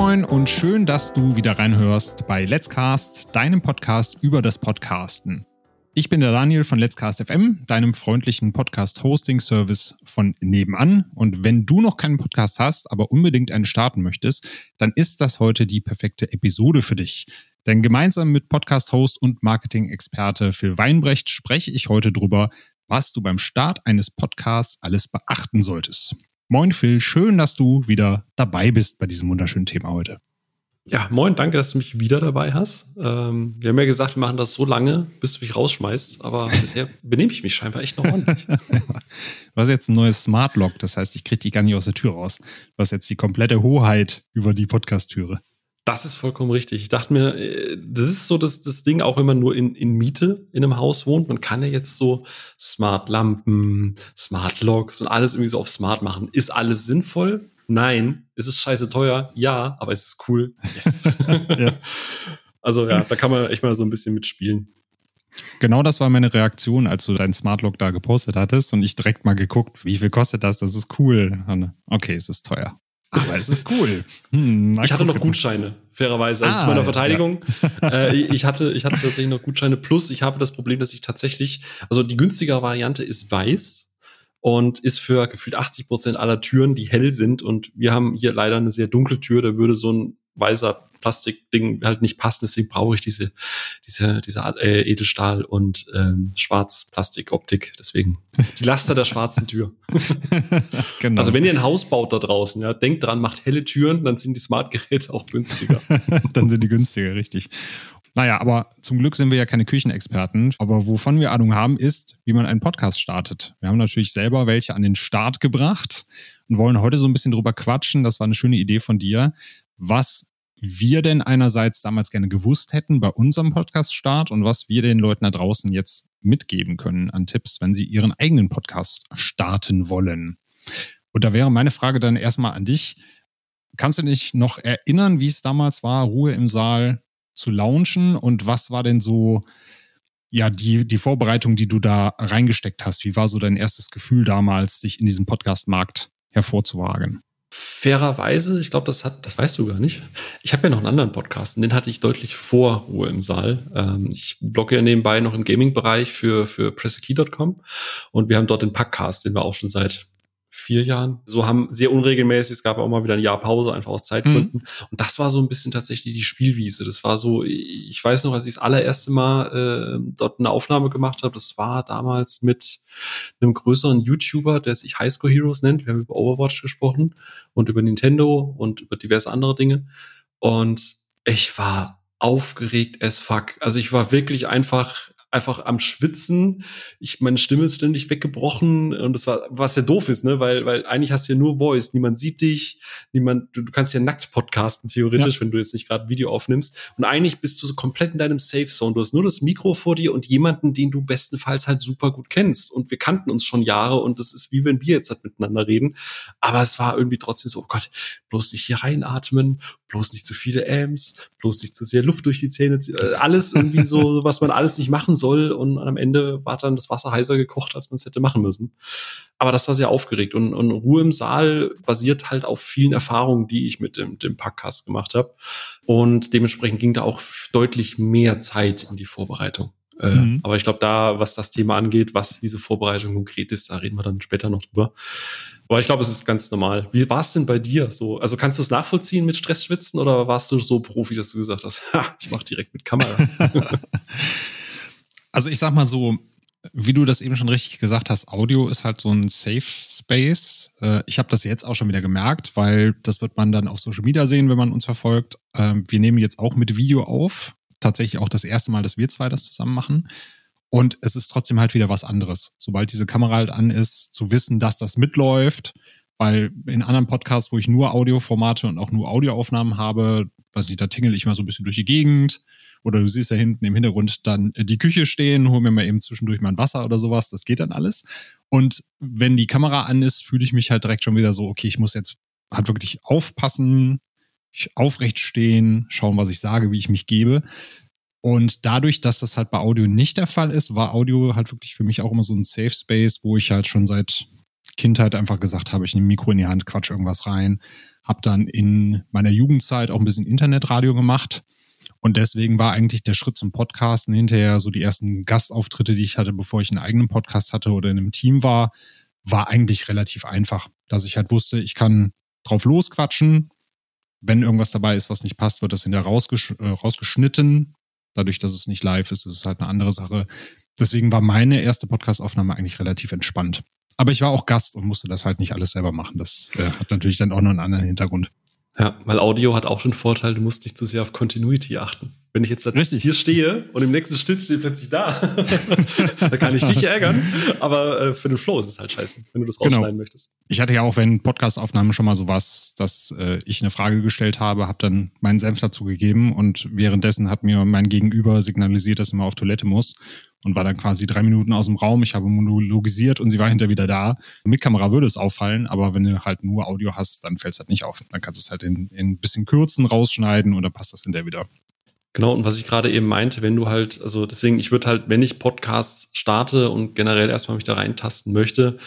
moin und schön, dass du wieder reinhörst bei Let's Cast, deinem Podcast über das Podcasten. Ich bin der Daniel von Let's Cast FM, deinem freundlichen Podcast-Hosting-Service von nebenan. Und wenn du noch keinen Podcast hast, aber unbedingt einen starten möchtest, dann ist das heute die perfekte Episode für dich. Denn gemeinsam mit Podcast-Host und Marketing-Experte Phil Weinbrecht spreche ich heute drüber, was du beim Start eines Podcasts alles beachten solltest. Moin Phil, schön, dass du wieder dabei bist bei diesem wunderschönen Thema heute. Ja, moin, danke, dass du mich wieder dabei hast. Ähm, wir haben ja gesagt, wir machen das so lange, bis du mich rausschmeißt, aber bisher benehme ich mich scheinbar echt noch ordentlich. du hast jetzt ein neues Smart Lock, das heißt, ich kriege die gar nicht aus der Tür raus. Du hast jetzt die komplette Hoheit über die Podcast-Türe. Das ist vollkommen richtig. Ich dachte mir, äh, das ist so, dass das Ding auch immer nur in, in Miete in einem Haus wohnt. Man kann ja jetzt so Smart-Lampen, Smart-Locks und alles irgendwie so auf Smart machen. Ist alles sinnvoll? Nein. Ist es scheiße teuer? Ja, aber es ist cool. Yes. ja. Also ja, da kann man echt mal so ein bisschen mitspielen. Genau das war meine Reaktion, als du dein Smart Lock da gepostet hattest und ich direkt mal geguckt, wie viel kostet das? Das ist cool. Okay, es ist teuer. Aber es ist cool. Hm, ich hatte noch Gutscheine, fairerweise. Also ah, zu meiner Verteidigung. Ja. Äh, ich, hatte, ich hatte tatsächlich noch Gutscheine. Plus, ich habe das Problem, dass ich tatsächlich, also die günstigere Variante ist weiß und ist für gefühlt 80 Prozent aller Türen, die hell sind. Und wir haben hier leider eine sehr dunkle Tür. Da würde so ein weißer Plastikding halt nicht passen. Deswegen brauche ich diese, diese, diese äh, Edelstahl- und ähm, Schwarz-Plastik-Optik. Deswegen die Laster der schwarzen Tür. genau. Also wenn ihr ein Haus baut da draußen, ja, denkt dran, macht helle Türen, dann sind die Smart-Geräte auch günstiger. dann sind die günstiger, richtig. Naja, aber zum Glück sind wir ja keine Küchenexperten. Aber wovon wir Ahnung haben, ist, wie man einen Podcast startet. Wir haben natürlich selber welche an den Start gebracht und wollen heute so ein bisschen drüber quatschen. Das war eine schöne Idee von dir, was wir denn einerseits damals gerne gewusst hätten bei unserem Podcast-Start und was wir den Leuten da draußen jetzt mitgeben können an Tipps, wenn sie ihren eigenen Podcast starten wollen. Und da wäre meine Frage dann erstmal an dich. Kannst du dich noch erinnern, wie es damals war, Ruhe im Saal zu launchen und was war denn so, ja, die, die Vorbereitung, die du da reingesteckt hast? Wie war so dein erstes Gefühl damals, dich in diesem Podcast-Markt hervorzuwagen? Fairerweise, ich glaube, das hat, das weißt du gar nicht. Ich habe ja noch einen anderen Podcast und den hatte ich deutlich vor Ruhe im Saal. Ähm, ich blogge ja nebenbei noch im Gaming-Bereich für, für pressekey.com und wir haben dort den Packcast, den wir auch schon seit vier Jahren. So haben sehr unregelmäßig, es gab auch mal wieder ein Jahr Pause, einfach aus Zeitgründen. Mhm. Und das war so ein bisschen tatsächlich die Spielwiese. Das war so, ich weiß noch, als ich das allererste Mal äh, dort eine Aufnahme gemacht habe, das war damals mit einem größeren YouTuber, der sich Highscore Heroes nennt. Wir haben über Overwatch gesprochen und über Nintendo und über diverse andere Dinge. Und ich war aufgeregt as fuck. Also ich war wirklich einfach einfach am Schwitzen. Ich, meine Stimme ist ständig weggebrochen und das war, was ja doof ist, ne, weil, weil eigentlich hast du ja nur Voice. Niemand sieht dich, niemand, du, du kannst ja nackt podcasten, theoretisch, ja. wenn du jetzt nicht gerade Video aufnimmst. Und eigentlich bist du so komplett in deinem Safe Zone. Du hast nur das Mikro vor dir und jemanden, den du bestenfalls halt super gut kennst. Und wir kannten uns schon Jahre und das ist wie wenn wir jetzt halt miteinander reden. Aber es war irgendwie trotzdem so, oh Gott, bloß nicht hier reinatmen, bloß nicht zu viele Amps, bloß nicht zu sehr Luft durch die Zähne ziehen. Äh, alles irgendwie so, was man alles nicht machen soll. Und am Ende war dann das Wasser heißer gekocht, als man es hätte machen müssen. Aber das war sehr aufgeregt. Und, und Ruhe im Saal basiert halt auf vielen Erfahrungen, die ich mit dem, dem Podcast gemacht habe. Und dementsprechend ging da auch deutlich mehr Zeit in die Vorbereitung. Äh, mhm. Aber ich glaube, da, was das Thema angeht, was diese Vorbereitung konkret ist, da reden wir dann später noch drüber. Aber ich glaube, es ist ganz normal. Wie war es denn bei dir so? Also kannst du es nachvollziehen mit Stressschwitzen oder warst du so Profi, dass du gesagt hast, ha, ich mache direkt mit Kamera? also ich sag mal so, wie du das eben schon richtig gesagt hast, Audio ist halt so ein Safe Space. Äh, ich habe das jetzt auch schon wieder gemerkt, weil das wird man dann auf Social Media sehen, wenn man uns verfolgt. Ähm, wir nehmen jetzt auch mit Video auf. Tatsächlich auch das erste Mal, dass wir zwei das zusammen machen. Und es ist trotzdem halt wieder was anderes. Sobald diese Kamera halt an ist, zu wissen, dass das mitläuft, weil in anderen Podcasts, wo ich nur Audioformate und auch nur Audioaufnahmen habe, weiß ich, da tingel ich mal so ein bisschen durch die Gegend. Oder du siehst da hinten im Hintergrund dann die Küche stehen, hol mir mal eben zwischendurch mal ein Wasser oder sowas. Das geht dann alles. Und wenn die Kamera an ist, fühle ich mich halt direkt schon wieder so, okay, ich muss jetzt halt wirklich aufpassen, aufrecht stehen, schauen, was ich sage, wie ich mich gebe. Und dadurch, dass das halt bei Audio nicht der Fall ist, war Audio halt wirklich für mich auch immer so ein Safe Space, wo ich halt schon seit Kindheit einfach gesagt habe, ich nehme Mikro in die Hand, quatsch irgendwas rein. Hab dann in meiner Jugendzeit auch ein bisschen Internetradio gemacht. Und deswegen war eigentlich der Schritt zum Podcasten hinterher so die ersten Gastauftritte, die ich hatte, bevor ich einen eigenen Podcast hatte oder in einem Team war, war eigentlich relativ einfach. Dass ich halt wusste, ich kann drauf losquatschen. Wenn irgendwas dabei ist, was nicht passt, wird das hinterher rausgesch äh, rausgeschnitten. Dadurch, dass es nicht live ist, ist es halt eine andere Sache. Deswegen war meine erste Podcastaufnahme eigentlich relativ entspannt. Aber ich war auch Gast und musste das halt nicht alles selber machen. Das äh, hat natürlich dann auch noch einen anderen Hintergrund. Ja, weil Audio hat auch den Vorteil, du musst nicht zu sehr auf Continuity achten. Wenn ich jetzt Richtig. hier stehe und im nächsten Schnitt steht plötzlich da, da kann ich dich ärgern. Aber äh, für den Flow ist es halt scheiße, wenn du das genau. rausschneiden genau. möchtest. Ich hatte ja auch, wenn Podcastaufnahmen schon mal so was, dass äh, ich eine Frage gestellt habe, habe dann meinen Senf dazu gegeben und währenddessen hat mir mein Gegenüber signalisiert, dass er mal auf Toilette muss und war dann quasi drei Minuten aus dem Raum. Ich habe monologisiert und sie war hinter wieder da. Mit Kamera würde es auffallen, aber wenn du halt nur Audio hast, dann fällt es halt nicht auf. Dann kannst du es halt in, in ein bisschen Kürzen rausschneiden und dann passt das hinterher wieder. Genau, und was ich gerade eben meinte, wenn du halt, also deswegen, ich würde halt, wenn ich Podcasts starte und generell erstmal mich da reintasten möchte,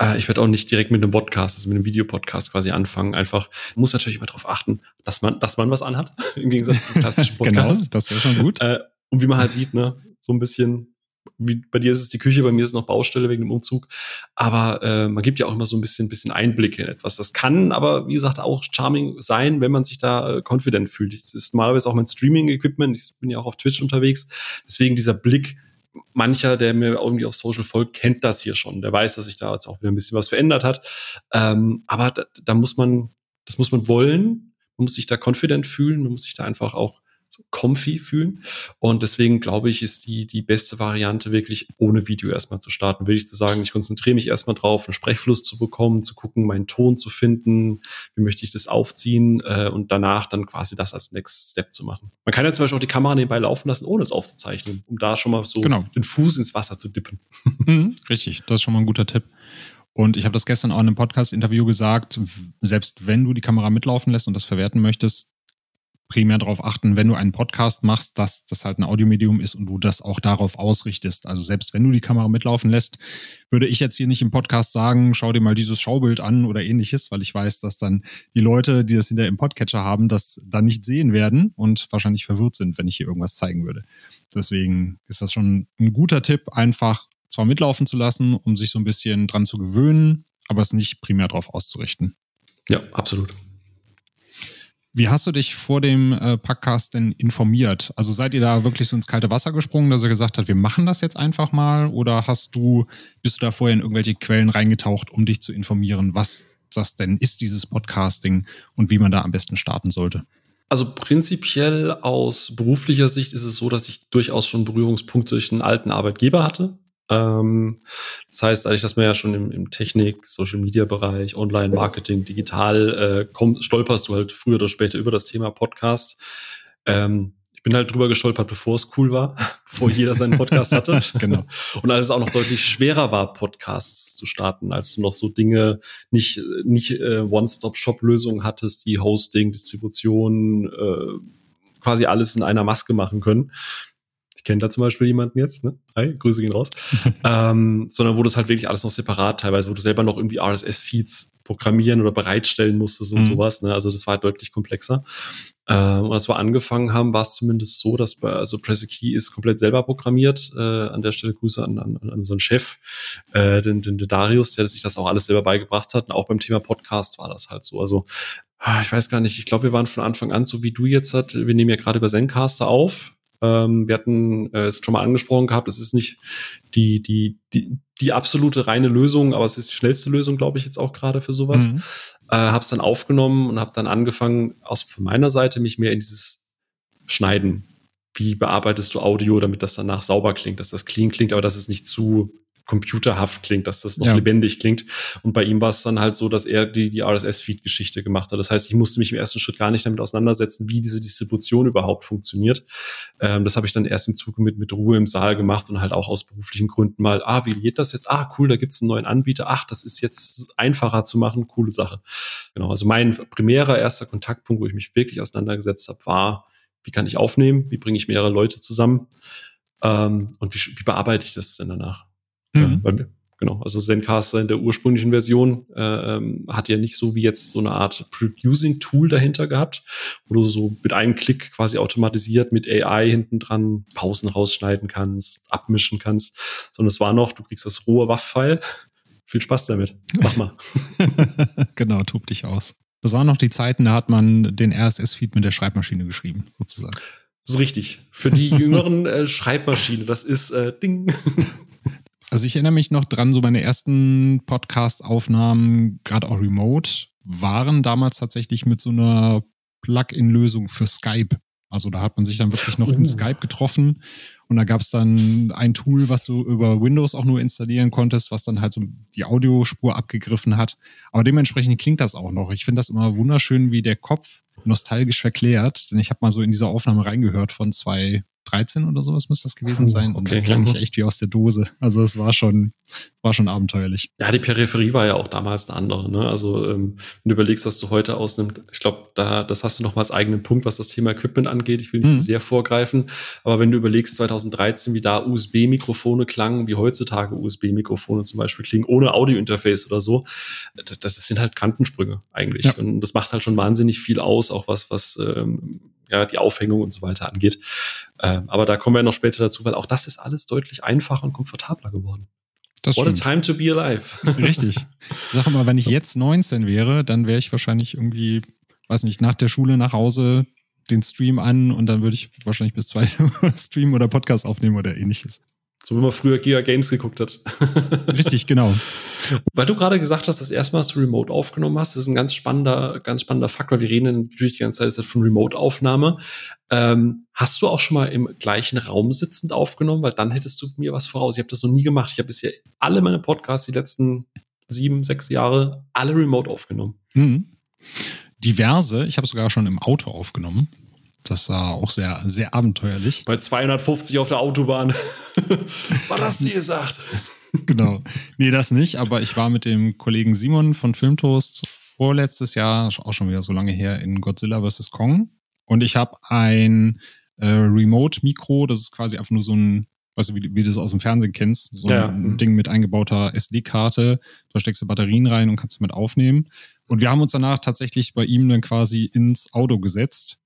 äh, ich werde auch nicht direkt mit einem Podcast, also mit einem Videopodcast quasi anfangen. Einfach, muss natürlich immer darauf achten, dass man, dass man was anhat, im Gegensatz zum klassischen Podcast. genau, das wäre schon gut. Äh, und wie man halt sieht, ne, so ein bisschen wie bei dir ist es die Küche, bei mir ist es noch Baustelle wegen dem Umzug. Aber äh, man gibt ja auch immer so ein bisschen, bisschen Einblicke in etwas. Das kann aber, wie gesagt, auch charming sein, wenn man sich da äh, confident fühlt. Das ist normalerweise auch mein Streaming-Equipment. Ich bin ja auch auf Twitch unterwegs. Deswegen dieser Blick, mancher, der mir irgendwie auf Social folgt, kennt das hier schon. Der weiß, dass sich da jetzt auch wieder ein bisschen was verändert hat. Ähm, aber da, da muss man, das muss man wollen. Man muss sich da confident fühlen. Man muss sich da einfach auch comfy fühlen. Und deswegen glaube ich, ist die, die beste Variante wirklich ohne Video erstmal zu starten. Will ich zu sagen, ich konzentriere mich erstmal drauf, einen Sprechfluss zu bekommen, zu gucken, meinen Ton zu finden, wie möchte ich das aufziehen äh, und danach dann quasi das als Next Step zu machen. Man kann ja zum Beispiel auch die Kamera nebenbei laufen lassen, ohne es aufzuzeichnen, um da schon mal so genau. den Fuß ins Wasser zu dippen. Mhm, richtig, das ist schon mal ein guter Tipp. Und ich habe das gestern auch in einem Podcast-Interview gesagt, selbst wenn du die Kamera mitlaufen lässt und das verwerten möchtest, primär darauf achten, wenn du einen Podcast machst, dass das halt ein Audiomedium ist und du das auch darauf ausrichtest. Also selbst wenn du die Kamera mitlaufen lässt, würde ich jetzt hier nicht im Podcast sagen, schau dir mal dieses Schaubild an oder ähnliches, weil ich weiß, dass dann die Leute, die das hinter im Podcatcher haben, das dann nicht sehen werden und wahrscheinlich verwirrt sind, wenn ich hier irgendwas zeigen würde. Deswegen ist das schon ein guter Tipp, einfach zwar mitlaufen zu lassen, um sich so ein bisschen dran zu gewöhnen, aber es nicht primär darauf auszurichten. Ja, absolut. Wie hast du dich vor dem äh, Podcast denn informiert? Also seid ihr da wirklich so ins kalte Wasser gesprungen, dass er gesagt hat, wir machen das jetzt einfach mal? Oder hast du, bist du da vorher in irgendwelche Quellen reingetaucht, um dich zu informieren, was das denn ist, dieses Podcasting und wie man da am besten starten sollte? Also prinzipiell aus beruflicher Sicht ist es so, dass ich durchaus schon Berührungspunkte durch einen alten Arbeitgeber hatte. Ähm, das heißt eigentlich, dass man ja schon im, im Technik, Social Media Bereich, Online Marketing, digital äh, komm, stolperst du halt früher oder später über das Thema Podcast. Ähm, ich bin halt drüber gestolpert, bevor es cool war, bevor jeder seinen Podcast hatte. genau. Und als es auch noch deutlich schwerer war, Podcasts zu starten, als du noch so Dinge nicht, nicht äh, One-Stop-Shop-Lösungen hattest, die Hosting, Distribution, äh, quasi alles in einer Maske machen können kenne da zum Beispiel jemanden jetzt, ne? Hi, Grüße gehen raus. ähm, sondern wo das halt wirklich alles noch separat teilweise, wo du selber noch irgendwie RSS-Feeds programmieren oder bereitstellen musstest und mhm. sowas. Ne? Also das war halt deutlich komplexer. Ähm, und als wir angefangen haben, war es zumindest so, dass bei, also Key ist komplett selber programmiert. Äh, an der Stelle Grüße an, an, an unseren Chef, äh, den, den, den Darius, der sich das auch alles selber beigebracht hat. Und auch beim Thema Podcast war das halt so. Also ah, ich weiß gar nicht, ich glaube, wir waren von Anfang an so wie du jetzt hat. Wir nehmen ja gerade über Zencaster auf. Ähm, wir hatten äh, es schon mal angesprochen gehabt, es ist nicht die, die, die, die absolute reine Lösung, aber es ist die schnellste Lösung, glaube ich, jetzt auch gerade für sowas. Mhm. Äh, habe es dann aufgenommen und habe dann angefangen, aus von meiner Seite mich mehr in dieses Schneiden. Wie bearbeitest du Audio, damit das danach sauber klingt, dass das clean klingt, aber dass es nicht zu computerhaft klingt, dass das noch ja. lebendig klingt. Und bei ihm war es dann halt so, dass er die, die RSS-Feed-Geschichte gemacht hat. Das heißt, ich musste mich im ersten Schritt gar nicht damit auseinandersetzen, wie diese Distribution überhaupt funktioniert. Ähm, das habe ich dann erst im Zuge mit, mit Ruhe im Saal gemacht und halt auch aus beruflichen Gründen mal, ah, wie geht das jetzt? Ah, cool, da gibt's einen neuen Anbieter. Ach, das ist jetzt einfacher zu machen. Coole Sache. Genau, also mein primärer erster Kontaktpunkt, wo ich mich wirklich auseinandergesetzt habe, war, wie kann ich aufnehmen? Wie bringe ich mehrere Leute zusammen? Ähm, und wie, wie bearbeite ich das denn danach? Mhm. Ja, weil genau. Also Zencaster in der ursprünglichen Version äh, ähm, hat ja nicht so wie jetzt so eine Art Producing-Tool dahinter gehabt, wo du so mit einem Klick quasi automatisiert mit AI hinten dran Pausen rausschneiden kannst, abmischen kannst, sondern es war noch, du kriegst das rohe WAV-File. Viel Spaß damit. Mach mal. genau, tob dich aus. Das waren noch die Zeiten, da hat man den RSS-Feed mit der Schreibmaschine geschrieben, sozusagen. Das ist richtig. Für die jüngeren äh, Schreibmaschine, das ist äh, Ding. Also ich erinnere mich noch dran, so meine ersten Podcast-Aufnahmen, gerade auch remote, waren damals tatsächlich mit so einer Plug-in-Lösung für Skype. Also da hat man sich dann wirklich noch uh. in Skype getroffen und da gab es dann ein Tool, was du über Windows auch nur installieren konntest, was dann halt so die Audiospur abgegriffen hat. Aber dementsprechend klingt das auch noch. Ich finde das immer wunderschön, wie der Kopf nostalgisch verklärt. Denn ich habe mal so in diese Aufnahme reingehört von zwei 13 oder sowas müsste das gewesen oh, sein. Und okay. klang ich echt wie aus der Dose. Also es war schon, war schon abenteuerlich. Ja, die Peripherie war ja auch damals eine andere. Ne? Also ähm, wenn du überlegst, was du heute ausnimmst, ich glaube, da das hast du noch mal als eigenen Punkt, was das Thema Equipment angeht. Ich will nicht mhm. zu sehr vorgreifen, aber wenn du überlegst 2013, wie da USB-Mikrofone klangen, wie heutzutage USB-Mikrofone zum Beispiel klingen, ohne Audio-Interface oder so, das, das sind halt Quantensprünge eigentlich. Ja. Und das macht halt schon wahnsinnig viel aus, auch was was ähm, ja, die Aufhängung und so weiter angeht. Ähm, aber da kommen wir noch später dazu, weil auch das ist alles deutlich einfacher und komfortabler geworden. Das What stimmt. a time to be alive. Richtig. Sag mal, wenn ich jetzt 19 wäre, dann wäre ich wahrscheinlich irgendwie, weiß nicht, nach der Schule nach Hause den Stream an und dann würde ich wahrscheinlich bis zwei Stream oder Podcast aufnehmen oder ähnliches. So wie man früher Giga Games geguckt hat. Richtig, genau. Weil du gerade gesagt hast, dass erstmals du Remote aufgenommen hast, das ist ein ganz spannender, ganz spannender Fakt, weil wir reden natürlich die ganze Zeit von Remote-Aufnahme. Ähm, hast du auch schon mal im gleichen Raum sitzend aufgenommen? Weil dann hättest du mir was voraus. Ich habe das noch nie gemacht. Ich habe bisher alle meine Podcasts die letzten sieben, sechs Jahre alle remote aufgenommen. Mhm. Diverse. Ich habe sogar schon im Auto aufgenommen. Das war auch sehr, sehr abenteuerlich. Bei 250 auf der Autobahn. Was hast du gesagt? genau. Nee, das nicht, aber ich war mit dem Kollegen Simon von Filmtoast vorletztes Jahr, auch schon wieder so lange her, in Godzilla vs. Kong. Und ich habe ein äh, Remote-Mikro, das ist quasi einfach nur so ein, weißt du, wie, wie du das aus dem Fernsehen kennst, so ja. ein Ding mit eingebauter SD-Karte. Da steckst du Batterien rein und kannst damit aufnehmen. Und wir haben uns danach tatsächlich bei ihm dann quasi ins Auto gesetzt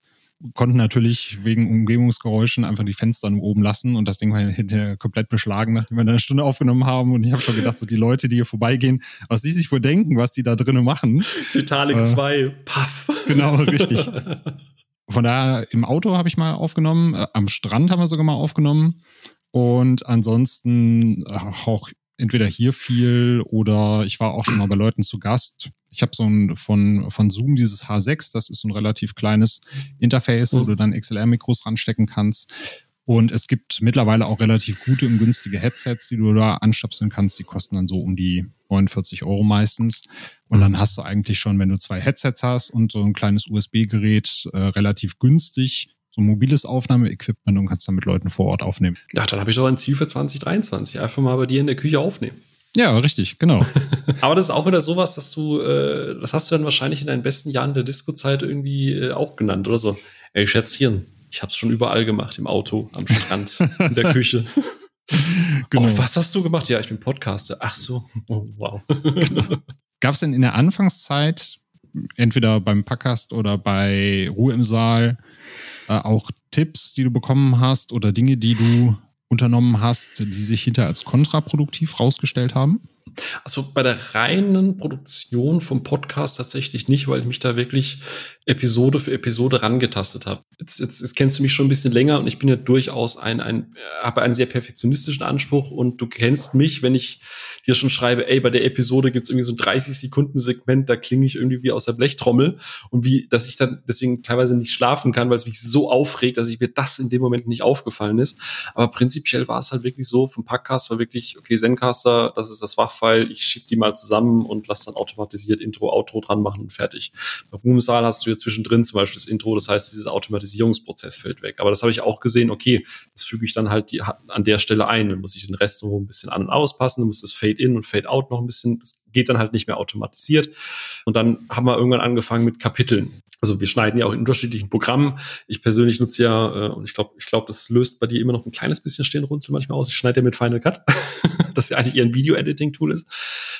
konnten natürlich wegen Umgebungsgeräuschen einfach die Fenster nur oben lassen und das Ding war hinterher komplett beschlagen, nachdem wir eine Stunde aufgenommen haben. Und ich habe schon gedacht, so die Leute, die hier vorbeigehen, was die sich wohl denken, was die da drinnen machen. Titanic äh, 2, paff. Genau, richtig. Von daher im Auto habe ich mal aufgenommen, äh, am Strand haben wir sogar mal aufgenommen. Und ansonsten äh, auch entweder hier viel oder ich war auch schon mal bei Leuten zu Gast. Ich habe so ein von, von Zoom dieses H6, das ist so ein relativ kleines Interface, wo mhm. du dann XLR-Mikros ranstecken kannst. Und es gibt mittlerweile auch relativ gute und günstige Headsets, die du da anstöpseln kannst. Die kosten dann so um die 49 Euro meistens. Und dann hast du eigentlich schon, wenn du zwei Headsets hast und so ein kleines USB-Gerät, äh, relativ günstig so ein mobiles Aufnahmeequipment und kannst dann mit Leuten vor Ort aufnehmen. Ja, dann habe ich doch ein Ziel für 2023. Einfach mal bei dir in der Küche aufnehmen. Ja, richtig, genau. Aber das ist auch wieder sowas, dass du, äh, das hast du dann wahrscheinlich in deinen besten Jahren der Disco-Zeit irgendwie äh, auch genannt oder so. Ey, Schätzchen, ich hab's schon überall gemacht, im Auto, am Strand, in der Küche. Genau. Oh, was hast du gemacht? Ja, ich bin Podcaster. Ach so, oh, wow. Genau. Gab es denn in der Anfangszeit, entweder beim Podcast oder bei Ruhe im Saal, äh, auch Tipps, die du bekommen hast oder Dinge, die du unternommen hast, die sich hinter als kontraproduktiv rausgestellt haben? Also bei der reinen Produktion vom Podcast tatsächlich nicht, weil ich mich da wirklich Episode für Episode rangetastet habe. Jetzt, jetzt, jetzt kennst du mich schon ein bisschen länger und ich bin ja durchaus ein, ein habe einen sehr perfektionistischen Anspruch und du kennst mich, wenn ich dir schon schreibe, ey, bei der Episode gibt's irgendwie so ein 30 Sekunden Segment, da klinge ich irgendwie wie aus der Blechtrommel und wie, dass ich dann deswegen teilweise nicht schlafen kann, weil es mich so aufregt, dass ich mir das in dem Moment nicht aufgefallen ist. Aber prinzipiell war es halt wirklich so, vom Podcast war wirklich, okay, Zencaster, das ist das WAV-File, ich schieb die mal zusammen und lass dann automatisiert Intro, Outro dran machen und fertig. Bei Boomsaal hast du ja zwischendrin zum Beispiel das Intro, das heißt, dieses Automatisierungsprozess fällt weg. Aber das habe ich auch gesehen, okay, das füge ich dann halt die, an der Stelle ein. Dann muss ich den Rest so ein bisschen an- und auspassen, dann muss das Fade-In und Fade-Out noch ein bisschen, das geht dann halt nicht mehr automatisiert. Und dann haben wir irgendwann angefangen mit Kapiteln. Also wir schneiden ja auch in unterschiedlichen Programmen. Ich persönlich nutze ja, äh, und ich glaube, ich glaube, das löst bei dir immer noch ein kleines bisschen Stirnrunzel manchmal aus. Ich schneide ja mit Final Cut, das ja eigentlich eher ein Video-Editing-Tool ist.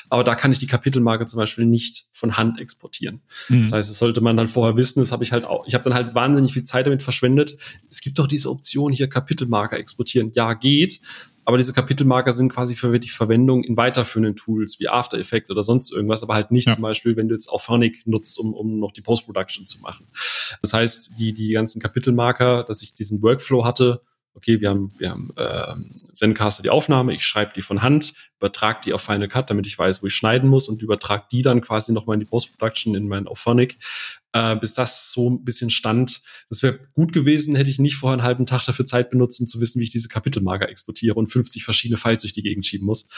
Aber da kann ich die Kapitelmarke zum Beispiel nicht von Hand exportieren. Mhm. Das heißt, das sollte man dann vorher wissen. Das habe ich halt auch. Ich habe dann halt wahnsinnig viel Zeit damit verschwendet. Es gibt doch diese Option hier Kapitelmarker exportieren. Ja, geht. Aber diese Kapitelmarker sind quasi für wirklich Verwendung in weiterführenden Tools wie After Effects oder sonst irgendwas, aber halt nicht ja. zum Beispiel, wenn du jetzt Auphonic nutzt, um, um noch die Post-Production zu machen. Das heißt, die, die ganzen Kapitelmarker, dass ich diesen Workflow hatte, okay, wir haben, wir haben äh, Zencaster die Aufnahme, ich schreibe die von Hand, übertrage die auf Final Cut, damit ich weiß, wo ich schneiden muss und übertrage die dann quasi nochmal in die Post-Production, in mein Auphonic, äh, bis das so ein bisschen stand. Das wäre gut gewesen, hätte ich nicht vorher einen halben Tag dafür Zeit benutzt, um zu wissen, wie ich diese Kapitelmarker exportiere und 50 verschiedene Files durch die Gegend schieben muss.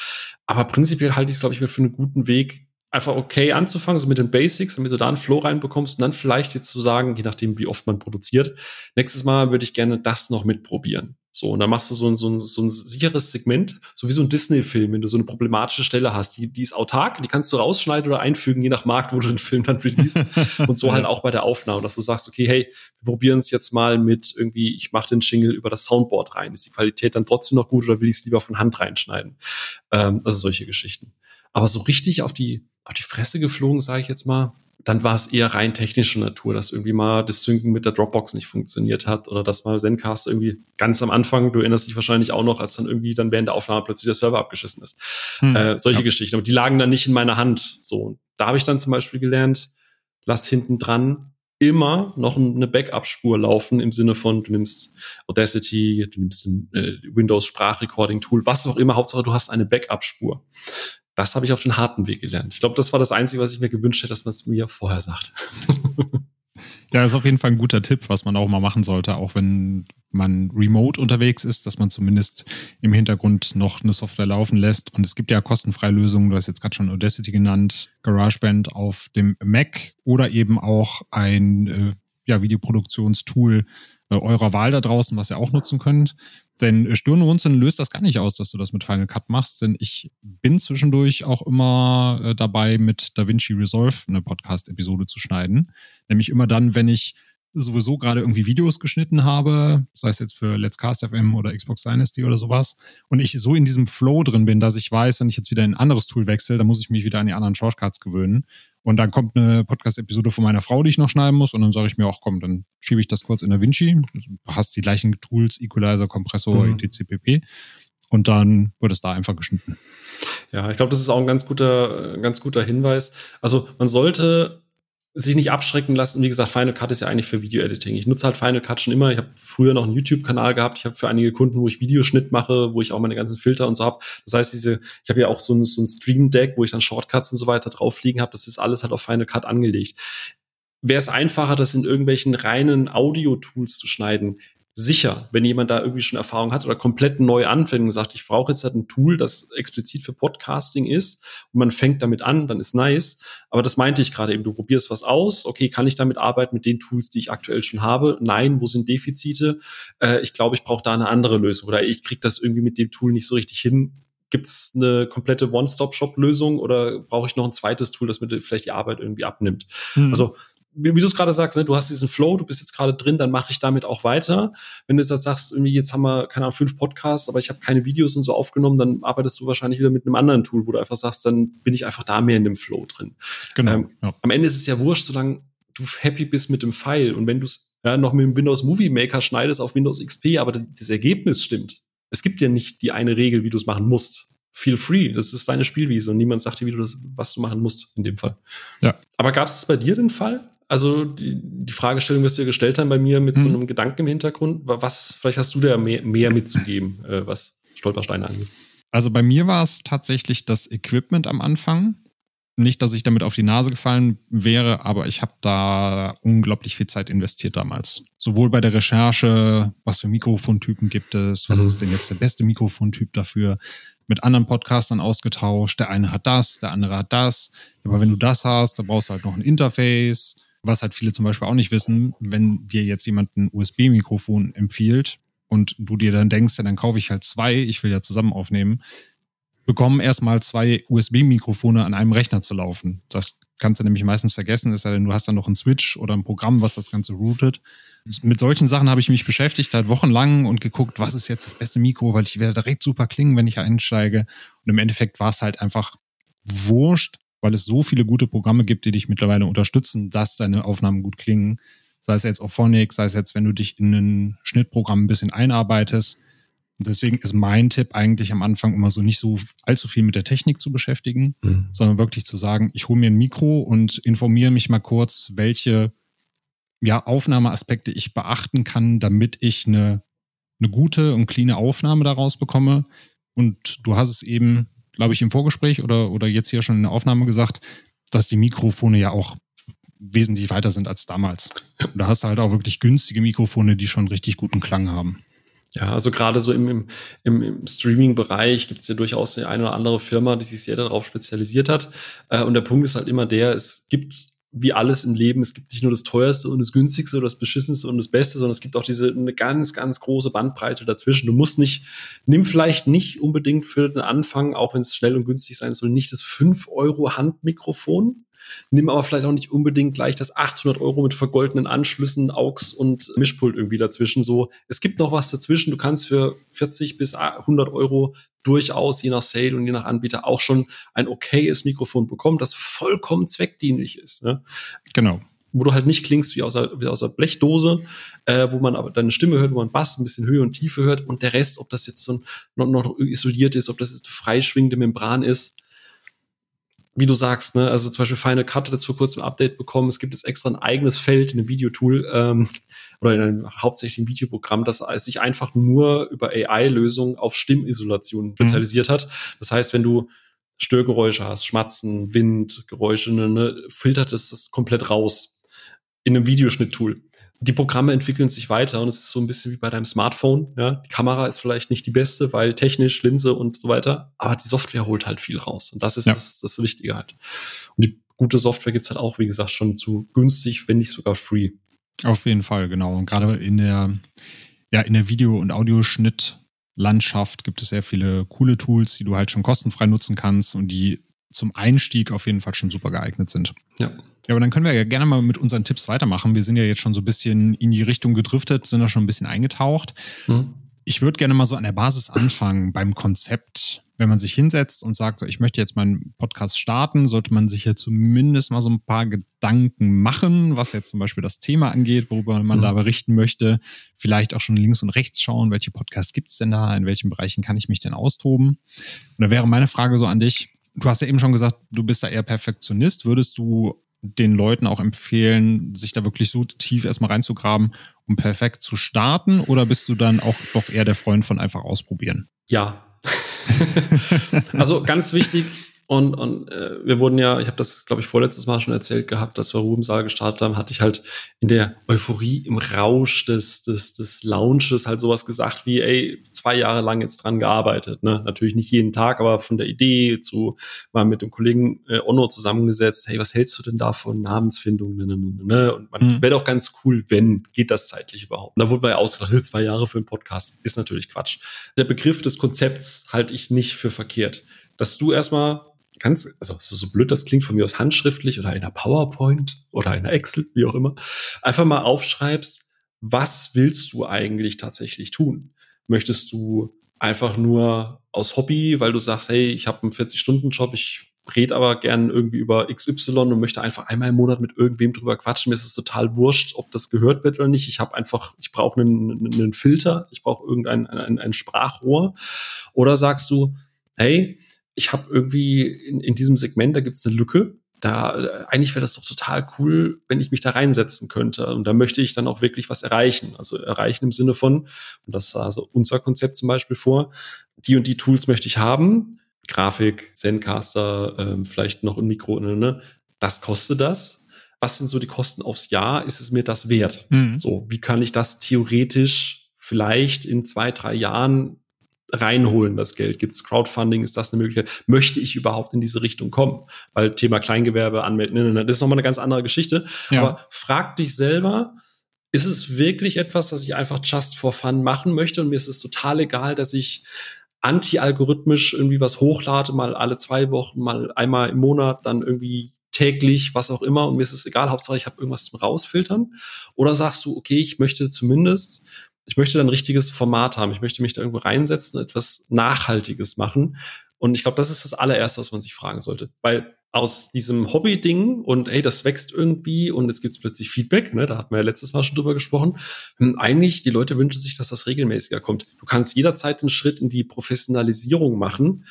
Aber prinzipiell halte ich es, glaube ich, mir für einen guten Weg, einfach okay anzufangen, so mit den Basics, damit du da einen Flow reinbekommst und dann vielleicht jetzt zu sagen, je nachdem, wie oft man produziert, nächstes Mal würde ich gerne das noch mitprobieren. So, und dann machst du so ein, so ein, so ein sicheres Segment, so wie so ein Disney-Film, wenn du so eine problematische Stelle hast. Die, die ist autark, die kannst du rausschneiden oder einfügen, je nach Markt, wo du den Film dann release. und so halt auch bei der Aufnahme, dass du sagst, okay, hey, wir probieren es jetzt mal mit irgendwie, ich mache den Jingle über das Soundboard rein. Ist die Qualität dann trotzdem noch gut oder will ich es lieber von Hand reinschneiden? Ähm, also solche Geschichten. Aber so richtig auf die, auf die Fresse geflogen, sage ich jetzt mal, dann war es eher rein technischer Natur, dass irgendwie mal das Synken mit der Dropbox nicht funktioniert hat oder dass mal Zencast irgendwie ganz am Anfang, du erinnerst dich wahrscheinlich auch noch, als dann irgendwie dann während der Aufnahme plötzlich der Server abgeschissen ist. Hm, äh, solche ja. Geschichten. Aber die lagen dann nicht in meiner Hand. So, da habe ich dann zum Beispiel gelernt, lass hinten dran immer noch eine Backup-Spur laufen im Sinne von, du nimmst Audacity, du nimmst ein äh, Windows Sprachrecording-Tool, was auch immer, Hauptsache du hast eine Backup-Spur. Das habe ich auf den harten Weg gelernt. Ich glaube, das war das Einzige, was ich mir gewünscht hätte, dass man es mir vorher sagt. Ja, ist auf jeden Fall ein guter Tipp, was man auch mal machen sollte, auch wenn man remote unterwegs ist, dass man zumindest im Hintergrund noch eine Software laufen lässt. Und es gibt ja kostenfreie Lösungen, du hast jetzt gerade schon Audacity genannt, GarageBand auf dem Mac oder eben auch ein äh, ja, Videoproduktionstool äh, eurer Wahl da draußen, was ihr auch nutzen könnt. Denn Stirnrunzeln löst das gar nicht aus, dass du das mit Final Cut machst, denn ich bin zwischendurch auch immer äh, dabei, mit DaVinci Resolve eine Podcast-Episode zu schneiden. Nämlich immer dann, wenn ich sowieso gerade irgendwie Videos geschnitten habe, sei es jetzt für Let's Cast FM oder Xbox Dynasty oder sowas, und ich so in diesem Flow drin bin, dass ich weiß, wenn ich jetzt wieder in ein anderes Tool wechsle, dann muss ich mich wieder an die anderen Shortcuts gewöhnen. Und dann kommt eine Podcast-Episode von meiner Frau, die ich noch schneiden muss, und dann sage ich mir auch, komm, dann schiebe ich das kurz in der Vinci. Du hast die gleichen Tools, Equalizer, Kompressor, mhm. etc. pp. Und dann wird es da einfach geschnitten. Ja, ich glaube, das ist auch ein ganz guter, ganz guter Hinweis. Also man sollte sich nicht abschrecken lassen. Wie gesagt, Final Cut ist ja eigentlich für Video-Editing. Ich nutze halt Final Cut schon immer. Ich habe früher noch einen YouTube-Kanal gehabt. Ich habe für einige Kunden, wo ich Videoschnitt mache, wo ich auch meine ganzen Filter und so habe. Das heißt, diese, ich habe ja auch so ein, so ein Stream-Deck, wo ich dann Shortcuts und so weiter drauf liegen habe. Das ist alles halt auf Final Cut angelegt. Wäre es einfacher, das in irgendwelchen reinen Audio-Tools zu schneiden? Sicher, wenn jemand da irgendwie schon Erfahrung hat oder komplett neu anfängt und sagt, ich brauche jetzt halt ein Tool, das explizit für Podcasting ist und man fängt damit an, dann ist nice. Aber das meinte ich gerade eben, du probierst was aus, okay, kann ich damit arbeiten mit den Tools, die ich aktuell schon habe? Nein, wo sind Defizite? Äh, ich glaube, ich brauche da eine andere Lösung oder ich kriege das irgendwie mit dem Tool nicht so richtig hin. Gibt es eine komplette One-Stop-Shop-Lösung oder brauche ich noch ein zweites Tool, das mir vielleicht die Arbeit irgendwie abnimmt? Hm. Also wie, wie du es gerade sagst, ne, du hast diesen Flow, du bist jetzt gerade drin, dann mache ich damit auch weiter. Wenn du jetzt sagst, irgendwie jetzt haben wir, keine Ahnung, fünf Podcasts, aber ich habe keine Videos und so aufgenommen, dann arbeitest du wahrscheinlich wieder mit einem anderen Tool, wo du einfach sagst, dann bin ich einfach da mehr in dem Flow drin. Genau. Ähm, ja. Am Ende ist es ja wurscht, solange du happy bist mit dem File und wenn du es ja, noch mit dem Windows Movie Maker schneidest auf Windows XP, aber das, das Ergebnis stimmt. Es gibt ja nicht die eine Regel, wie du es machen musst feel free. Das ist deine Spielwiese und niemand sagt dir, wie du das, was du machen musst in dem Fall. Ja. Aber gab es bei dir den Fall? Also die, die Fragestellung, was wir gestellt haben bei mir mit hm. so einem Gedanken im Hintergrund, was, vielleicht hast du da mehr, mehr mitzugeben, äh, was Stolpersteine angeht. Also bei mir war es tatsächlich das Equipment am Anfang. Nicht, dass ich damit auf die Nase gefallen wäre, aber ich habe da unglaublich viel Zeit investiert damals. Sowohl bei der Recherche, was für Mikrofontypen gibt es, was mhm. ist denn jetzt der beste Mikrofontyp dafür, mit anderen Podcastern ausgetauscht. Der eine hat das, der andere hat das. Aber wenn du das hast, dann brauchst du halt noch ein Interface was halt viele zum Beispiel auch nicht wissen, wenn dir jetzt jemand ein USB-Mikrofon empfiehlt und du dir dann denkst, ja, dann kaufe ich halt zwei, ich will ja zusammen aufnehmen. bekommen, erstmal zwei USB-Mikrofone an einem Rechner zu laufen. Das kannst du nämlich meistens vergessen, ist ja, denn du hast dann noch einen Switch oder ein Programm, was das Ganze routet. Mit solchen Sachen habe ich mich beschäftigt, halt wochenlang und geguckt, was ist jetzt das beste Mikro, weil ich werde direkt super klingen, wenn ich einsteige. Und im Endeffekt war es halt einfach wurscht, weil es so viele gute Programme gibt, die dich mittlerweile unterstützen, dass deine Aufnahmen gut klingen. Sei es jetzt auf Phonic, sei es jetzt, wenn du dich in ein Schnittprogramm ein bisschen einarbeitest. Deswegen ist mein Tipp eigentlich am Anfang immer so nicht so allzu viel mit der Technik zu beschäftigen, mhm. sondern wirklich zu sagen, ich hole mir ein Mikro und informiere mich mal kurz, welche ja, Aufnahmeaspekte ich beachten kann, damit ich eine, eine gute und cleane Aufnahme daraus bekomme. Und du hast es eben, glaube ich, im Vorgespräch oder, oder jetzt hier schon in der Aufnahme gesagt, dass die Mikrofone ja auch wesentlich weiter sind als damals. Ja. Da hast du halt auch wirklich günstige Mikrofone, die schon richtig guten Klang haben. Ja, also gerade so im, im, im, Streaming-Bereich gibt es ja durchaus eine oder andere Firma, die sich sehr darauf spezialisiert hat. Äh, und der Punkt ist halt immer der, es gibt wie alles im Leben, es gibt nicht nur das teuerste und das günstigste oder das beschissenste und das Beste, sondern es gibt auch diese eine ganz, ganz große Bandbreite dazwischen. Du musst nicht, nimm vielleicht nicht unbedingt für den Anfang, auch wenn es schnell und günstig sein soll, nicht das 5 Euro Handmikrofon, nimm aber vielleicht auch nicht unbedingt gleich das 800 Euro mit vergoldenen Anschlüssen, AUX und Mischpult irgendwie dazwischen. So, es gibt noch was dazwischen. Du kannst für 40 bis 100 Euro durchaus je nach Sale und je nach Anbieter auch schon ein okayes Mikrofon bekommen, das vollkommen zweckdienlich ist. Ne? Genau wo du halt nicht klingst wie aus einer, wie aus einer Blechdose, äh, wo man aber deine Stimme hört, wo man Bass, ein bisschen Höhe und Tiefe hört und der Rest, ob das jetzt so ein, noch, noch isoliert ist, ob das jetzt eine freischwingende Membran ist, wie du sagst, ne, also zum Beispiel Final Cut hat jetzt vor kurzem ein Update bekommen. Es gibt jetzt extra ein eigenes Feld in einem Videotool ähm, oder in einem hauptsächlichen Videoprogramm, das sich einfach nur über AI-Lösungen auf Stimmisolation mhm. spezialisiert hat. Das heißt, wenn du Störgeräusche hast, Schmatzen, Wind, Geräusche, ne, ne filtert es das komplett raus in einem Videoschnitttool die Programme entwickeln sich weiter und es ist so ein bisschen wie bei deinem Smartphone. Ja? Die Kamera ist vielleicht nicht die beste, weil technisch, Linse und so weiter, aber die Software holt halt viel raus. Und das ist ja. das, das Wichtige halt. Und die gute Software gibt's halt auch, wie gesagt, schon zu günstig, wenn nicht sogar free. Auf jeden Fall, genau. Und gerade in der, ja, in der Video- und Audioschnittlandschaft gibt es sehr viele coole Tools, die du halt schon kostenfrei nutzen kannst und die zum Einstieg auf jeden Fall schon super geeignet sind. Ja. Ja, aber dann können wir ja gerne mal mit unseren Tipps weitermachen. Wir sind ja jetzt schon so ein bisschen in die Richtung gedriftet, sind da schon ein bisschen eingetaucht. Mhm. Ich würde gerne mal so an der Basis anfangen beim Konzept. Wenn man sich hinsetzt und sagt, so, ich möchte jetzt meinen Podcast starten, sollte man sich ja zumindest mal so ein paar Gedanken machen, was jetzt zum Beispiel das Thema angeht, worüber man mhm. da berichten möchte. Vielleicht auch schon links und rechts schauen, welche Podcasts gibt es denn da, in welchen Bereichen kann ich mich denn austoben. Und da wäre meine Frage so an dich. Du hast ja eben schon gesagt, du bist da eher Perfektionist. Würdest du den Leuten auch empfehlen, sich da wirklich so tief erstmal reinzugraben, um perfekt zu starten? Oder bist du dann auch doch eher der Freund von einfach ausprobieren? Ja. also ganz wichtig, und, und äh, wir wurden ja, ich habe das, glaube ich, vorletztes Mal schon erzählt gehabt, dass wir Rubensaal gestartet haben, hatte ich halt in der Euphorie, im Rausch des, des, des Launches halt sowas gesagt wie, ey, zwei Jahre lang jetzt dran gearbeitet. Ne? Natürlich nicht jeden Tag, aber von der Idee zu mal mit dem Kollegen äh, Onno zusammengesetzt, hey, was hältst du denn da von Namensfindung? Ne, ne, ne, ne? ne? Und man mhm. wäre doch ganz cool, wenn, geht das zeitlich überhaupt? Und da wurde man ja ausgedacht, zwei Jahre für einen Podcast. Ist natürlich Quatsch. Der Begriff des Konzepts halte ich nicht für verkehrt. Dass du erstmal ganz, also so blöd das klingt von mir aus handschriftlich oder in einer PowerPoint oder in einer Excel, wie auch immer, einfach mal aufschreibst, was willst du eigentlich tatsächlich tun? Möchtest du einfach nur aus Hobby, weil du sagst, hey, ich habe einen 40-Stunden-Job, ich rede aber gern irgendwie über XY und möchte einfach einmal im Monat mit irgendwem drüber quatschen. Mir ist es total wurscht, ob das gehört wird oder nicht. Ich habe einfach, ich brauche einen, einen Filter, ich brauche irgendein ein, ein Sprachrohr. Oder sagst du, hey, ich habe irgendwie in, in diesem Segment, da gibt es eine Lücke. Da äh, eigentlich wäre das doch total cool, wenn ich mich da reinsetzen könnte. Und da möchte ich dann auch wirklich was erreichen. Also erreichen im Sinne von, und das sah so unser Konzept zum Beispiel vor, die und die Tools möchte ich haben. Grafik, Zencaster, äh, vielleicht noch ein Mikro, ne, ne? Das kostet das. Was sind so die Kosten aufs Jahr? Ist es mir das wert? Mhm. So, wie kann ich das theoretisch vielleicht in zwei, drei Jahren reinholen, das Geld? Gibt es Crowdfunding? Ist das eine Möglichkeit? Möchte ich überhaupt in diese Richtung kommen? Weil Thema Kleingewerbe anmelden, ne, ne, ne, das ist nochmal eine ganz andere Geschichte. Ja. Aber frag dich selber, ist es wirklich etwas, das ich einfach just for fun machen möchte? Und mir ist es total egal, dass ich anti-algorithmisch irgendwie was hochlade, mal alle zwei Wochen, mal einmal im Monat, dann irgendwie täglich, was auch immer, und mir ist es egal, Hauptsache ich habe irgendwas zum Rausfiltern? Oder sagst du, okay, ich möchte zumindest, ich möchte ein richtiges Format haben, ich möchte mich da irgendwo reinsetzen, etwas Nachhaltiges machen. Und ich glaube, das ist das allererste, was man sich fragen sollte. Weil aus diesem Hobby-Ding und ey, das wächst irgendwie und jetzt gibt's plötzlich Feedback, ne, da hatten wir ja letztes Mal schon drüber gesprochen. Hm, eigentlich, die Leute wünschen sich, dass das regelmäßiger kommt. Du kannst jederzeit einen Schritt in die Professionalisierung machen,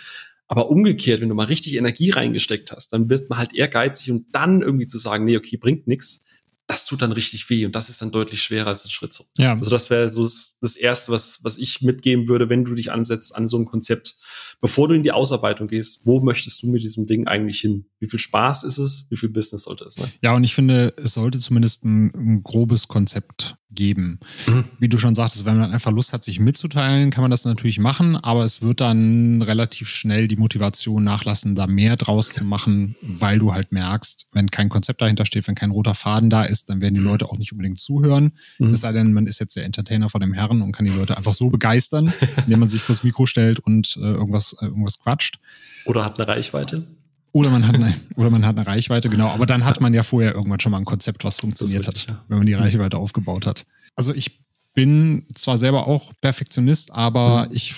aber umgekehrt, wenn du mal richtig Energie reingesteckt hast, dann wird man halt ehrgeizig und dann irgendwie zu sagen, nee, okay, bringt nichts, das tut dann richtig weh und das ist dann deutlich schwerer als ein Schritt so. Ja. Also das wäre so das, das Erste, was, was ich mitgeben würde, wenn du dich ansetzt an so ein Konzept bevor du in die Ausarbeitung gehst, wo möchtest du mit diesem Ding eigentlich hin? Wie viel Spaß ist es? Wie viel Business sollte es sein? Ja, und ich finde, es sollte zumindest ein, ein grobes Konzept geben. Mhm. Wie du schon sagtest, wenn man einfach Lust hat, sich mitzuteilen, kann man das natürlich machen, aber es wird dann relativ schnell die Motivation nachlassen, da mehr draus zu machen, weil du halt merkst, wenn kein Konzept dahinter steht, wenn kein roter Faden da ist, dann werden die mhm. Leute auch nicht unbedingt zuhören. Mhm. Es sei denn, man ist jetzt der Entertainer vor dem Herren und kann die Leute einfach so begeistern, indem man sich vors Mikro stellt und äh, irgendwas, äh, irgendwas quatscht. Oder hat eine Reichweite. Oder man hat eine, oder man hat eine Reichweite, genau. Aber dann hat man ja vorher irgendwann schon mal ein Konzept, was funktioniert hat, wenn man die Reichweite aufgebaut hat. Also ich bin zwar selber auch Perfektionist, aber mhm. ich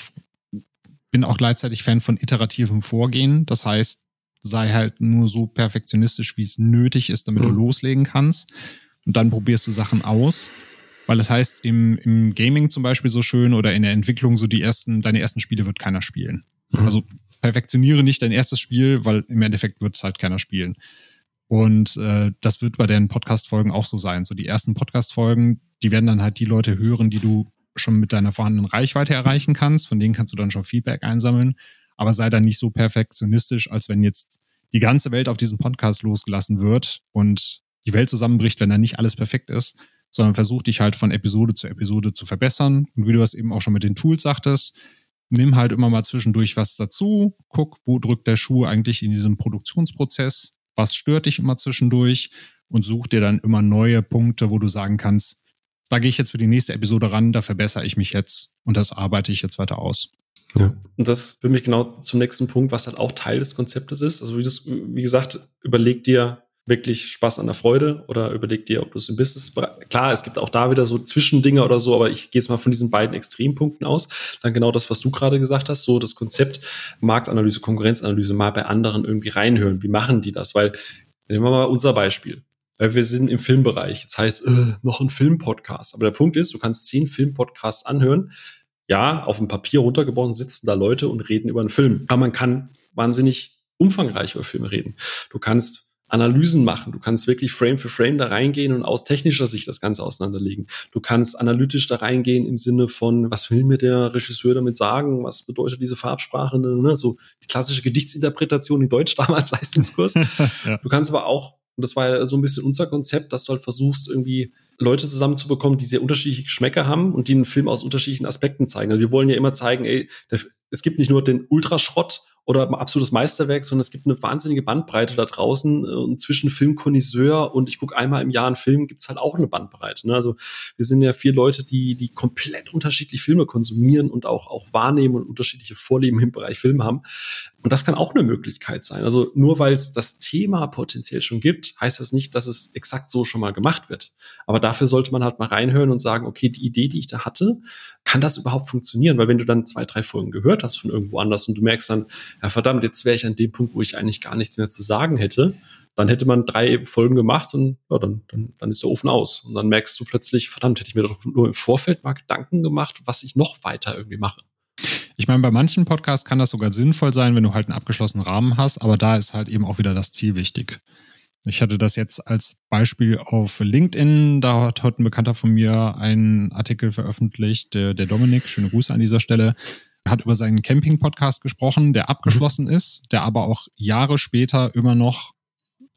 bin auch gleichzeitig Fan von iterativem Vorgehen. Das heißt, sei halt nur so perfektionistisch, wie es nötig ist, damit mhm. du loslegen kannst. Und dann probierst du Sachen aus. Weil das heißt, im, im Gaming zum Beispiel so schön oder in der Entwicklung so die ersten, deine ersten Spiele wird keiner spielen. Mhm. Also perfektioniere nicht dein erstes Spiel, weil im Endeffekt wird es halt keiner spielen. Und äh, das wird bei den Podcast-Folgen auch so sein. So die ersten Podcast-Folgen, die werden dann halt die Leute hören, die du schon mit deiner vorhandenen Reichweite erreichen kannst. Von denen kannst du dann schon Feedback einsammeln. Aber sei dann nicht so perfektionistisch, als wenn jetzt die ganze Welt auf diesen Podcast losgelassen wird und die Welt zusammenbricht, wenn da nicht alles perfekt ist, sondern versuch dich halt von Episode zu Episode zu verbessern. Und wie du das eben auch schon mit den Tools sagtest, nimm halt immer mal zwischendurch was dazu, guck, wo drückt der Schuh eigentlich in diesem Produktionsprozess, was stört dich immer zwischendurch und such dir dann immer neue Punkte, wo du sagen kannst, da gehe ich jetzt für die nächste Episode ran, da verbessere ich mich jetzt und das arbeite ich jetzt weiter aus. Ja. Und das für mich genau zum nächsten Punkt, was halt auch Teil des Konzeptes ist. Also wie, das, wie gesagt, überleg dir, wirklich Spaß an der Freude oder überleg dir, ob du es im Business. Klar, es gibt auch da wieder so Zwischendinge oder so, aber ich gehe jetzt mal von diesen beiden Extrempunkten aus. Dann genau das, was du gerade gesagt hast, so das Konzept Marktanalyse, Konkurrenzanalyse mal bei anderen irgendwie reinhören. Wie machen die das? Weil, nehmen wir mal unser Beispiel. Wir sind im Filmbereich. Jetzt heißt, äh, noch ein Filmpodcast. Aber der Punkt ist, du kannst zehn Filmpodcasts anhören. Ja, auf dem Papier runtergebrochen sitzen da Leute und reden über einen Film. Aber man kann wahnsinnig umfangreich über Filme reden. Du kannst Analysen machen. Du kannst wirklich Frame für Frame da reingehen und aus technischer Sicht das Ganze auseinanderlegen. Du kannst analytisch da reingehen im Sinne von, was will mir der Regisseur damit sagen? Was bedeutet diese Farbsprache? Ne? So die klassische Gedichtsinterpretation in Deutsch damals Leistungskurs. ja. Du kannst aber auch, und das war ja so ein bisschen unser Konzept, dass du halt versuchst, irgendwie Leute zusammenzubekommen, die sehr unterschiedliche Geschmäcker haben und die einen Film aus unterschiedlichen Aspekten zeigen. Also wir wollen ja immer zeigen, ey, es gibt nicht nur den Ultraschrott oder ein absolutes Meisterwerk, sondern es gibt eine wahnsinnige Bandbreite da draußen. Äh, und zwischen Filmkonisseur und ich gucke einmal im Jahr einen Film, gibt's halt auch eine Bandbreite. Ne? Also wir sind ja vier Leute, die, die komplett unterschiedlich Filme konsumieren und auch, auch wahrnehmen und unterschiedliche Vorlieben im Bereich Film haben. Und das kann auch eine Möglichkeit sein. Also nur weil es das Thema potenziell schon gibt, heißt das nicht, dass es exakt so schon mal gemacht wird. Aber dafür sollte man halt mal reinhören und sagen, okay, die Idee, die ich da hatte, kann das überhaupt funktionieren? Weil wenn du dann zwei, drei Folgen gehört hast von irgendwo anders und du merkst dann, ja verdammt, jetzt wäre ich an dem Punkt, wo ich eigentlich gar nichts mehr zu sagen hätte, dann hätte man drei Folgen gemacht und ja, dann, dann, dann ist der Ofen aus. Und dann merkst du plötzlich, verdammt, hätte ich mir doch nur im Vorfeld mal Gedanken gemacht, was ich noch weiter irgendwie mache. Ich meine, bei manchen Podcasts kann das sogar sinnvoll sein, wenn du halt einen abgeschlossenen Rahmen hast, aber da ist halt eben auch wieder das Ziel wichtig. Ich hatte das jetzt als Beispiel auf LinkedIn. Da hat heute ein Bekannter von mir einen Artikel veröffentlicht, der, der Dominik, schöne Grüße an dieser Stelle, hat über seinen Camping-Podcast gesprochen, der abgeschlossen mhm. ist, der aber auch Jahre später immer noch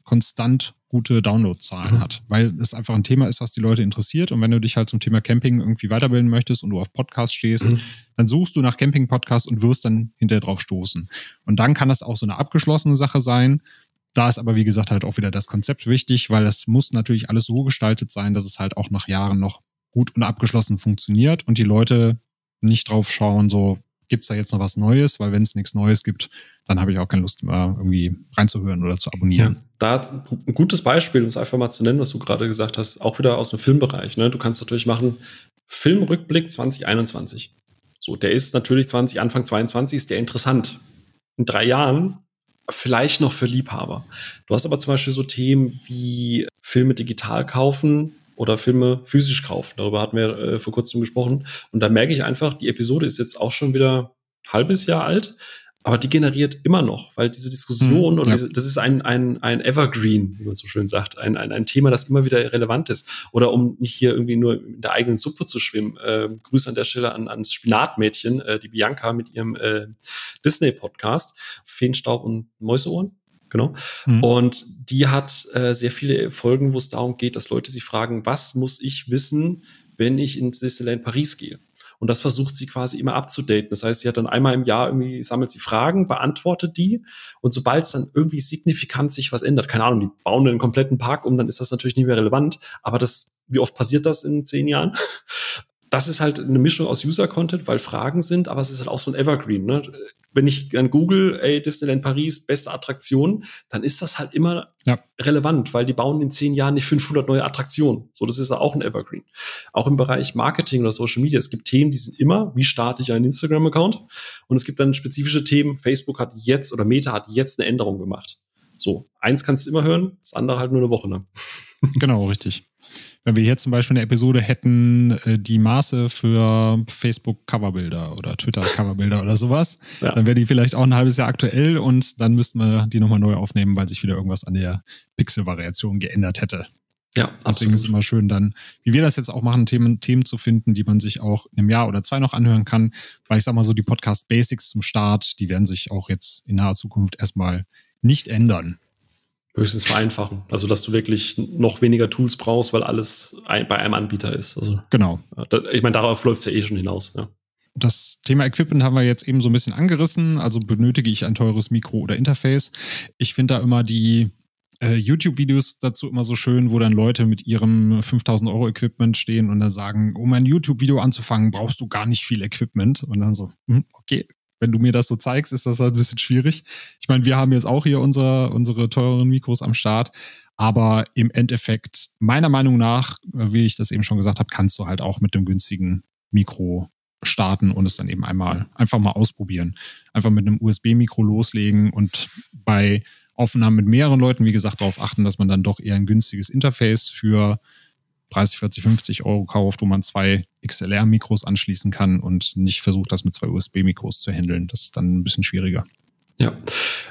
konstant gute Downloadzahlen mhm. hat, weil es einfach ein Thema ist, was die Leute interessiert. Und wenn du dich halt zum Thema Camping irgendwie weiterbilden möchtest und du auf Podcast stehst, mhm. dann suchst du nach Camping-Podcast und wirst dann hinterher drauf stoßen. Und dann kann das auch so eine abgeschlossene Sache sein. Da ist aber, wie gesagt, halt auch wieder das Konzept wichtig, weil es muss natürlich alles so gestaltet sein, dass es halt auch nach Jahren noch gut und abgeschlossen funktioniert und die Leute nicht drauf schauen, so, gibt es da jetzt noch was Neues? Weil wenn es nichts Neues gibt, dann habe ich auch keine Lust mehr irgendwie reinzuhören oder zu abonnieren. Ja, da ein gutes Beispiel, um es einfach mal zu nennen, was du gerade gesagt hast, auch wieder aus dem Filmbereich. Ne? Du kannst natürlich machen Filmrückblick 2021. So, der ist natürlich 20, Anfang 22 ist der interessant. In drei Jahren vielleicht noch für Liebhaber. Du hast aber zum Beispiel so Themen wie Filme digital kaufen oder Filme physisch kaufen. Darüber hatten wir äh, vor kurzem gesprochen. Und da merke ich einfach, die Episode ist jetzt auch schon wieder ein halbes Jahr alt, aber die generiert immer noch, weil diese Diskussion mhm, und ja. diese, das ist ein, ein, ein Evergreen, wie man so schön sagt, ein, ein, ein Thema, das immer wieder relevant ist. Oder um nicht hier irgendwie nur in der eigenen Suppe zu schwimmen, äh, Grüße an der Stelle an, ans Spinatmädchen, äh, die Bianca mit ihrem äh, Disney-Podcast, Feenstaub und Mäuseohren. Genau. Mhm. Und die hat äh, sehr viele Folgen, wo es darum geht, dass Leute sich fragen, was muss ich wissen, wenn ich in Disneyland Paris gehe? Und das versucht sie quasi immer abzudaten. Das heißt, sie hat dann einmal im Jahr irgendwie, sammelt sie Fragen, beantwortet die. Und sobald es dann irgendwie signifikant sich was ändert, keine Ahnung, die bauen einen kompletten Park um, dann ist das natürlich nicht mehr relevant. Aber das, wie oft passiert das in zehn Jahren? Das ist halt eine Mischung aus User-Content, weil Fragen sind, aber es ist halt auch so ein Evergreen. Ne? wenn ich an Google, ey, Disneyland Paris, beste Attraktion, dann ist das halt immer ja. relevant, weil die bauen in zehn Jahren nicht 500 neue Attraktionen. So, das ist ja auch ein Evergreen. Auch im Bereich Marketing oder Social Media. Es gibt Themen, die sind immer, wie starte ich einen Instagram-Account? Und es gibt dann spezifische Themen. Facebook hat jetzt oder Meta hat jetzt eine Änderung gemacht. So, eins kannst du immer hören, das andere halt nur eine Woche lang. Genau, richtig. Wenn wir hier zum Beispiel eine Episode hätten, äh, die Maße für Facebook-Coverbilder oder Twitter-Coverbilder oder sowas, ja. dann wäre die vielleicht auch ein halbes Jahr aktuell und dann müssten wir die nochmal neu aufnehmen, weil sich wieder irgendwas an der Pixel-Variation geändert hätte. Ja, Deswegen absolut. ist es immer schön, dann, wie wir das jetzt auch machen, Themen, Themen zu finden, die man sich auch in einem Jahr oder zwei noch anhören kann. Weil ich sag mal so, die Podcast Basics zum Start, die werden sich auch jetzt in naher Zukunft erstmal nicht ändern. Höchstens vereinfachen. Also, dass du wirklich noch weniger Tools brauchst, weil alles ein, bei einem Anbieter ist. Also, genau. Ich meine, darauf läuft es ja eh schon hinaus. Ja. Das Thema Equipment haben wir jetzt eben so ein bisschen angerissen. Also benötige ich ein teures Mikro oder Interface. Ich finde da immer die äh, YouTube-Videos dazu immer so schön, wo dann Leute mit ihrem 5000 Euro Equipment stehen und dann sagen, um ein YouTube-Video anzufangen, brauchst du gar nicht viel Equipment. Und dann so, hm, okay, wenn du mir das so zeigst, ist das halt ein bisschen schwierig. Ich meine, wir haben jetzt auch hier unsere, unsere teureren Mikros am Start, aber im Endeffekt, meiner Meinung nach, wie ich das eben schon gesagt habe, kannst du halt auch mit dem günstigen Mikro starten und es dann eben einmal einfach mal ausprobieren. Einfach mit einem USB-Mikro loslegen und bei Aufnahmen mit mehreren Leuten, wie gesagt, darauf achten, dass man dann doch eher ein günstiges Interface für 30, 40, 50 Euro kauft, wo man zwei XLR-Mikros anschließen kann und nicht versucht, das mit zwei USB-Mikros zu handeln. Das ist dann ein bisschen schwieriger. Ja,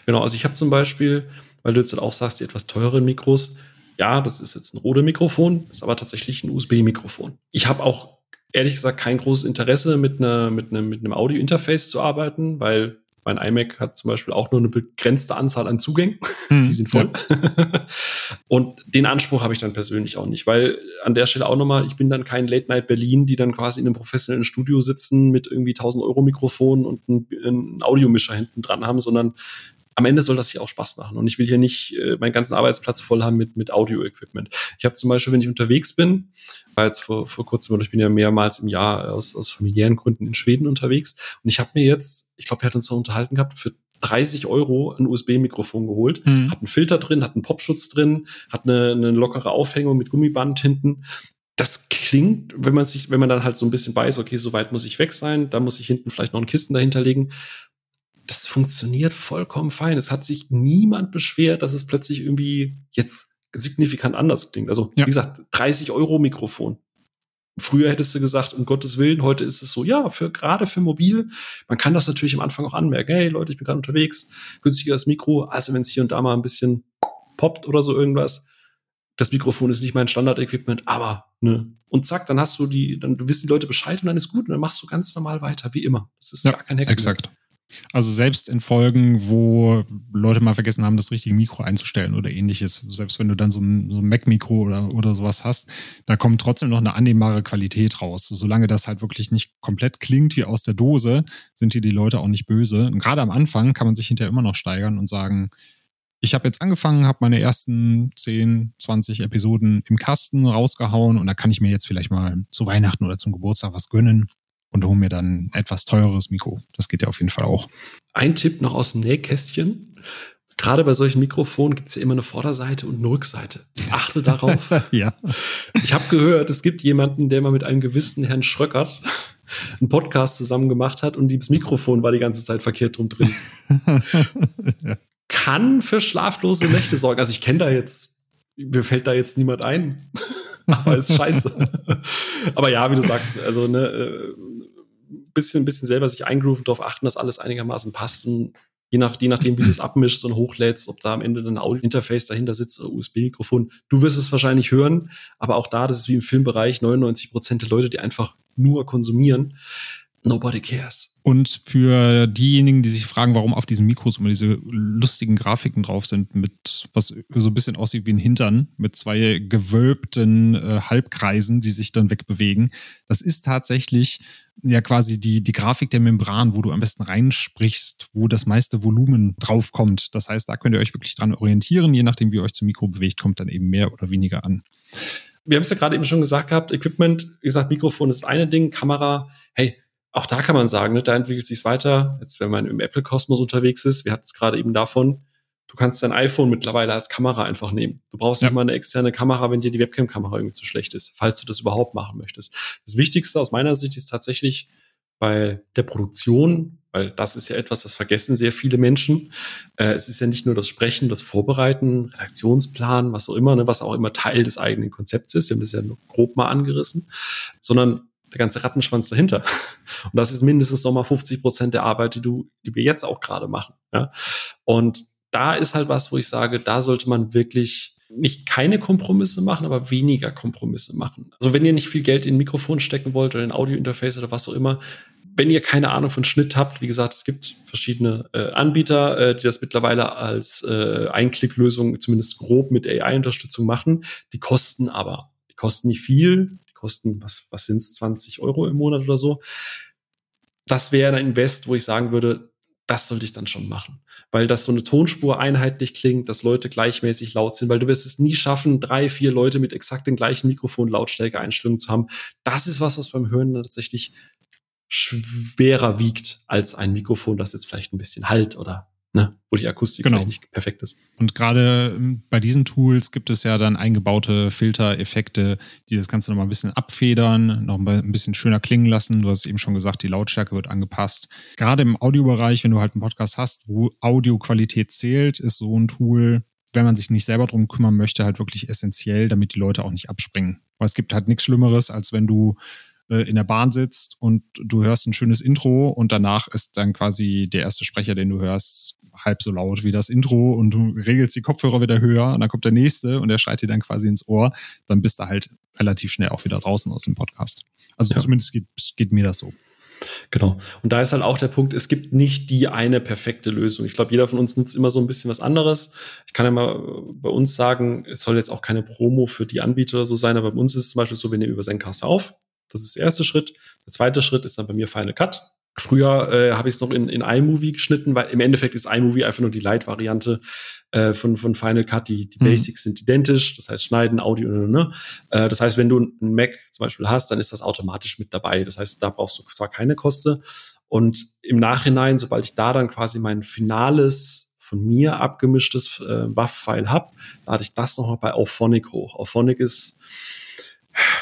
genau. Also ich habe zum Beispiel, weil du jetzt auch sagst, die etwas teureren Mikros, ja, das ist jetzt ein Rode-Mikrofon, ist aber tatsächlich ein USB-Mikrofon. Ich habe auch ehrlich gesagt kein großes Interesse, mit, einer, mit, einem, mit einem Audio-Interface zu arbeiten, weil mein iMac hat zum Beispiel auch nur eine begrenzte Anzahl an Zugängen. Hm, die sind voll. Ja. und den Anspruch habe ich dann persönlich auch nicht, weil an der Stelle auch nochmal, ich bin dann kein Late Night Berlin, die dann quasi in einem professionellen Studio sitzen mit irgendwie 1000 Euro Mikrofon und einen Audiomischer hinten dran haben, sondern am Ende soll das hier auch Spaß machen. Und ich will hier nicht äh, meinen ganzen Arbeitsplatz voll haben mit, mit Audio-Equipment. Ich habe zum Beispiel, wenn ich unterwegs bin, war jetzt vor, vor kurzem, oder ich bin ja mehrmals im Jahr aus, aus familiären Gründen in Schweden unterwegs. Und ich habe mir jetzt, ich glaube, wir hatten uns so unterhalten gehabt, für 30 Euro ein USB-Mikrofon geholt. Mhm. Hat einen Filter drin, hat einen Popschutz drin, hat eine, eine lockere Aufhängung mit Gummiband hinten das klingt, wenn man sich, wenn man dann halt so ein bisschen weiß, okay, so weit muss ich weg sein, da muss ich hinten vielleicht noch ein Kisten dahinter legen das funktioniert vollkommen fein. Es hat sich niemand beschwert, dass es plötzlich irgendwie jetzt signifikant anders klingt. Also, ja. wie gesagt, 30 Euro Mikrofon. Früher hättest du gesagt, um Gottes Willen, heute ist es so, ja, für, gerade für mobil. Man kann das natürlich am Anfang auch anmerken. Hey Leute, ich bin gerade unterwegs, günstigeres Mikro. Also, wenn es hier und da mal ein bisschen poppt oder so irgendwas. Das Mikrofon ist nicht mein Standard-Equipment, aber, ne. Und zack, dann hast du die, dann wissen die Leute Bescheid und dann ist gut und dann machst du ganz normal weiter, wie immer. Das ist ja, gar kein Hexen. Exakt. Also selbst in Folgen, wo Leute mal vergessen haben, das richtige Mikro einzustellen oder ähnliches, selbst wenn du dann so ein, so ein Mac-Mikro oder, oder sowas hast, da kommt trotzdem noch eine annehmbare Qualität raus. Solange das halt wirklich nicht komplett klingt wie aus der Dose, sind hier die Leute auch nicht böse. Und gerade am Anfang kann man sich hinterher immer noch steigern und sagen, ich habe jetzt angefangen, habe meine ersten 10, 20 Episoden im Kasten rausgehauen und da kann ich mir jetzt vielleicht mal zu Weihnachten oder zum Geburtstag was gönnen und hole mir dann ein etwas teureres Mikro. Das geht ja auf jeden Fall auch. Ein Tipp noch aus dem Nähkästchen. Gerade bei solchen Mikrofonen gibt es ja immer eine Vorderseite und eine Rückseite. Achte darauf. ja. Ich habe gehört, es gibt jemanden, der mal mit einem gewissen Herrn Schröckert einen Podcast zusammen gemacht hat und das Mikrofon war die ganze Zeit verkehrt drum drin. ja. Kann für schlaflose Nächte sorgen. Also ich kenne da jetzt, mir fällt da jetzt niemand ein. Aber ist scheiße. Aber ja, wie du sagst, also ne, äh, bisschen, bisschen selber sich eingrooven, darauf achten, dass alles einigermaßen passt und je, nach, je nachdem, wie du es abmischst und hochlädst, ob da am Ende ein Audio-Interface dahinter sitzt oder USB-Mikrofon. Du wirst es wahrscheinlich hören, aber auch da, das ist wie im Filmbereich, 99 Prozent der Leute, die einfach nur konsumieren, nobody cares. Und für diejenigen, die sich fragen, warum auf diesen Mikros immer diese lustigen Grafiken drauf sind, mit was so ein bisschen aussieht wie ein Hintern, mit zwei gewölbten äh, Halbkreisen, die sich dann wegbewegen, das ist tatsächlich ja quasi die, die Grafik der Membran, wo du am besten reinsprichst, wo das meiste Volumen draufkommt. Das heißt, da könnt ihr euch wirklich dran orientieren. Je nachdem, wie ihr euch zum Mikro bewegt, kommt dann eben mehr oder weniger an. Wir haben es ja gerade eben schon gesagt gehabt, Equipment, wie gesagt, Mikrofon ist das eine Ding, Kamera, hey, auch da kann man sagen, ne, da entwickelt sich weiter. Jetzt, wenn man im Apple-Kosmos unterwegs ist, wir hatten es gerade eben davon, du kannst dein iPhone mittlerweile als Kamera einfach nehmen. Du brauchst ja. nicht mal eine externe Kamera, wenn dir die Webcam-Kamera irgendwie zu schlecht ist, falls du das überhaupt machen möchtest. Das Wichtigste aus meiner Sicht ist tatsächlich bei der Produktion, weil das ist ja etwas, das vergessen sehr viele Menschen. Äh, es ist ja nicht nur das Sprechen, das Vorbereiten, Redaktionsplan, was auch immer, ne, was auch immer Teil des eigenen Konzepts ist. Wir haben das ja nur grob mal angerissen, sondern der ganze Rattenschwanz dahinter. Und das ist mindestens nochmal 50 Prozent der Arbeit, die du, die wir jetzt auch gerade machen. Ja? Und da ist halt was, wo ich sage, da sollte man wirklich nicht keine Kompromisse machen, aber weniger Kompromisse machen. Also wenn ihr nicht viel Geld in ein Mikrofon stecken wollt oder in ein Audiointerface oder was auch immer, wenn ihr keine Ahnung von Schnitt habt, wie gesagt, es gibt verschiedene äh, Anbieter, äh, die das mittlerweile als äh, Einklicklösung zumindest grob mit AI-Unterstützung machen. Die kosten aber, die kosten nicht viel, kosten, was, was sind es, 20 Euro im Monat oder so. Das wäre ein Invest, wo ich sagen würde, das sollte ich dann schon machen. Weil das so eine Tonspur einheitlich klingt, dass Leute gleichmäßig laut sind, weil du wirst es nie schaffen, drei, vier Leute mit exakt den gleichen Mikrofon-Lautstärke-Einstellungen zu haben. Das ist was, was beim Hören tatsächlich schwerer wiegt als ein Mikrofon, das jetzt vielleicht ein bisschen halt oder ne, wo die Akustik genau. vielleicht nicht perfekt ist. Und gerade ähm, bei diesen Tools gibt es ja dann eingebaute Filtereffekte, die das Ganze nochmal ein bisschen abfedern, noch ein bisschen schöner klingen lassen. Du hast eben schon gesagt, die Lautstärke wird angepasst. Gerade im Audiobereich, wenn du halt einen Podcast hast, wo Audioqualität zählt, ist so ein Tool, wenn man sich nicht selber drum kümmern möchte, halt wirklich essentiell, damit die Leute auch nicht abspringen. Weil es gibt halt nichts Schlimmeres, als wenn du äh, in der Bahn sitzt und du hörst ein schönes Intro und danach ist dann quasi der erste Sprecher, den du hörst, halb so laut wie das Intro und du regelst die Kopfhörer wieder höher und dann kommt der nächste und der schreit dir dann quasi ins Ohr, dann bist du halt relativ schnell auch wieder draußen aus dem Podcast. Also ja. zumindest geht, geht mir das so. Genau. Und da ist halt auch der Punkt, es gibt nicht die eine perfekte Lösung. Ich glaube, jeder von uns nutzt immer so ein bisschen was anderes. Ich kann ja mal bei uns sagen, es soll jetzt auch keine Promo für die Anbieter so sein, aber bei uns ist es zum Beispiel so, wir nehmen über Zencast auf. Das ist der erste Schritt. Der zweite Schritt ist dann bei mir Final Cut. Früher äh, habe ich es noch in, in iMovie geschnitten, weil im Endeffekt ist iMovie einfach nur die Light-Variante äh, von, von Final Cut. Die, die mhm. Basics sind identisch, das heißt Schneiden, Audio, ne, ne. Äh, das heißt, wenn du einen Mac zum Beispiel hast, dann ist das automatisch mit dabei. Das heißt, da brauchst du zwar keine Koste. Und im Nachhinein, sobald ich da dann quasi mein finales von mir abgemischtes äh, WAV-File habe, lade ich das nochmal bei Auphonic hoch. Auphonic ist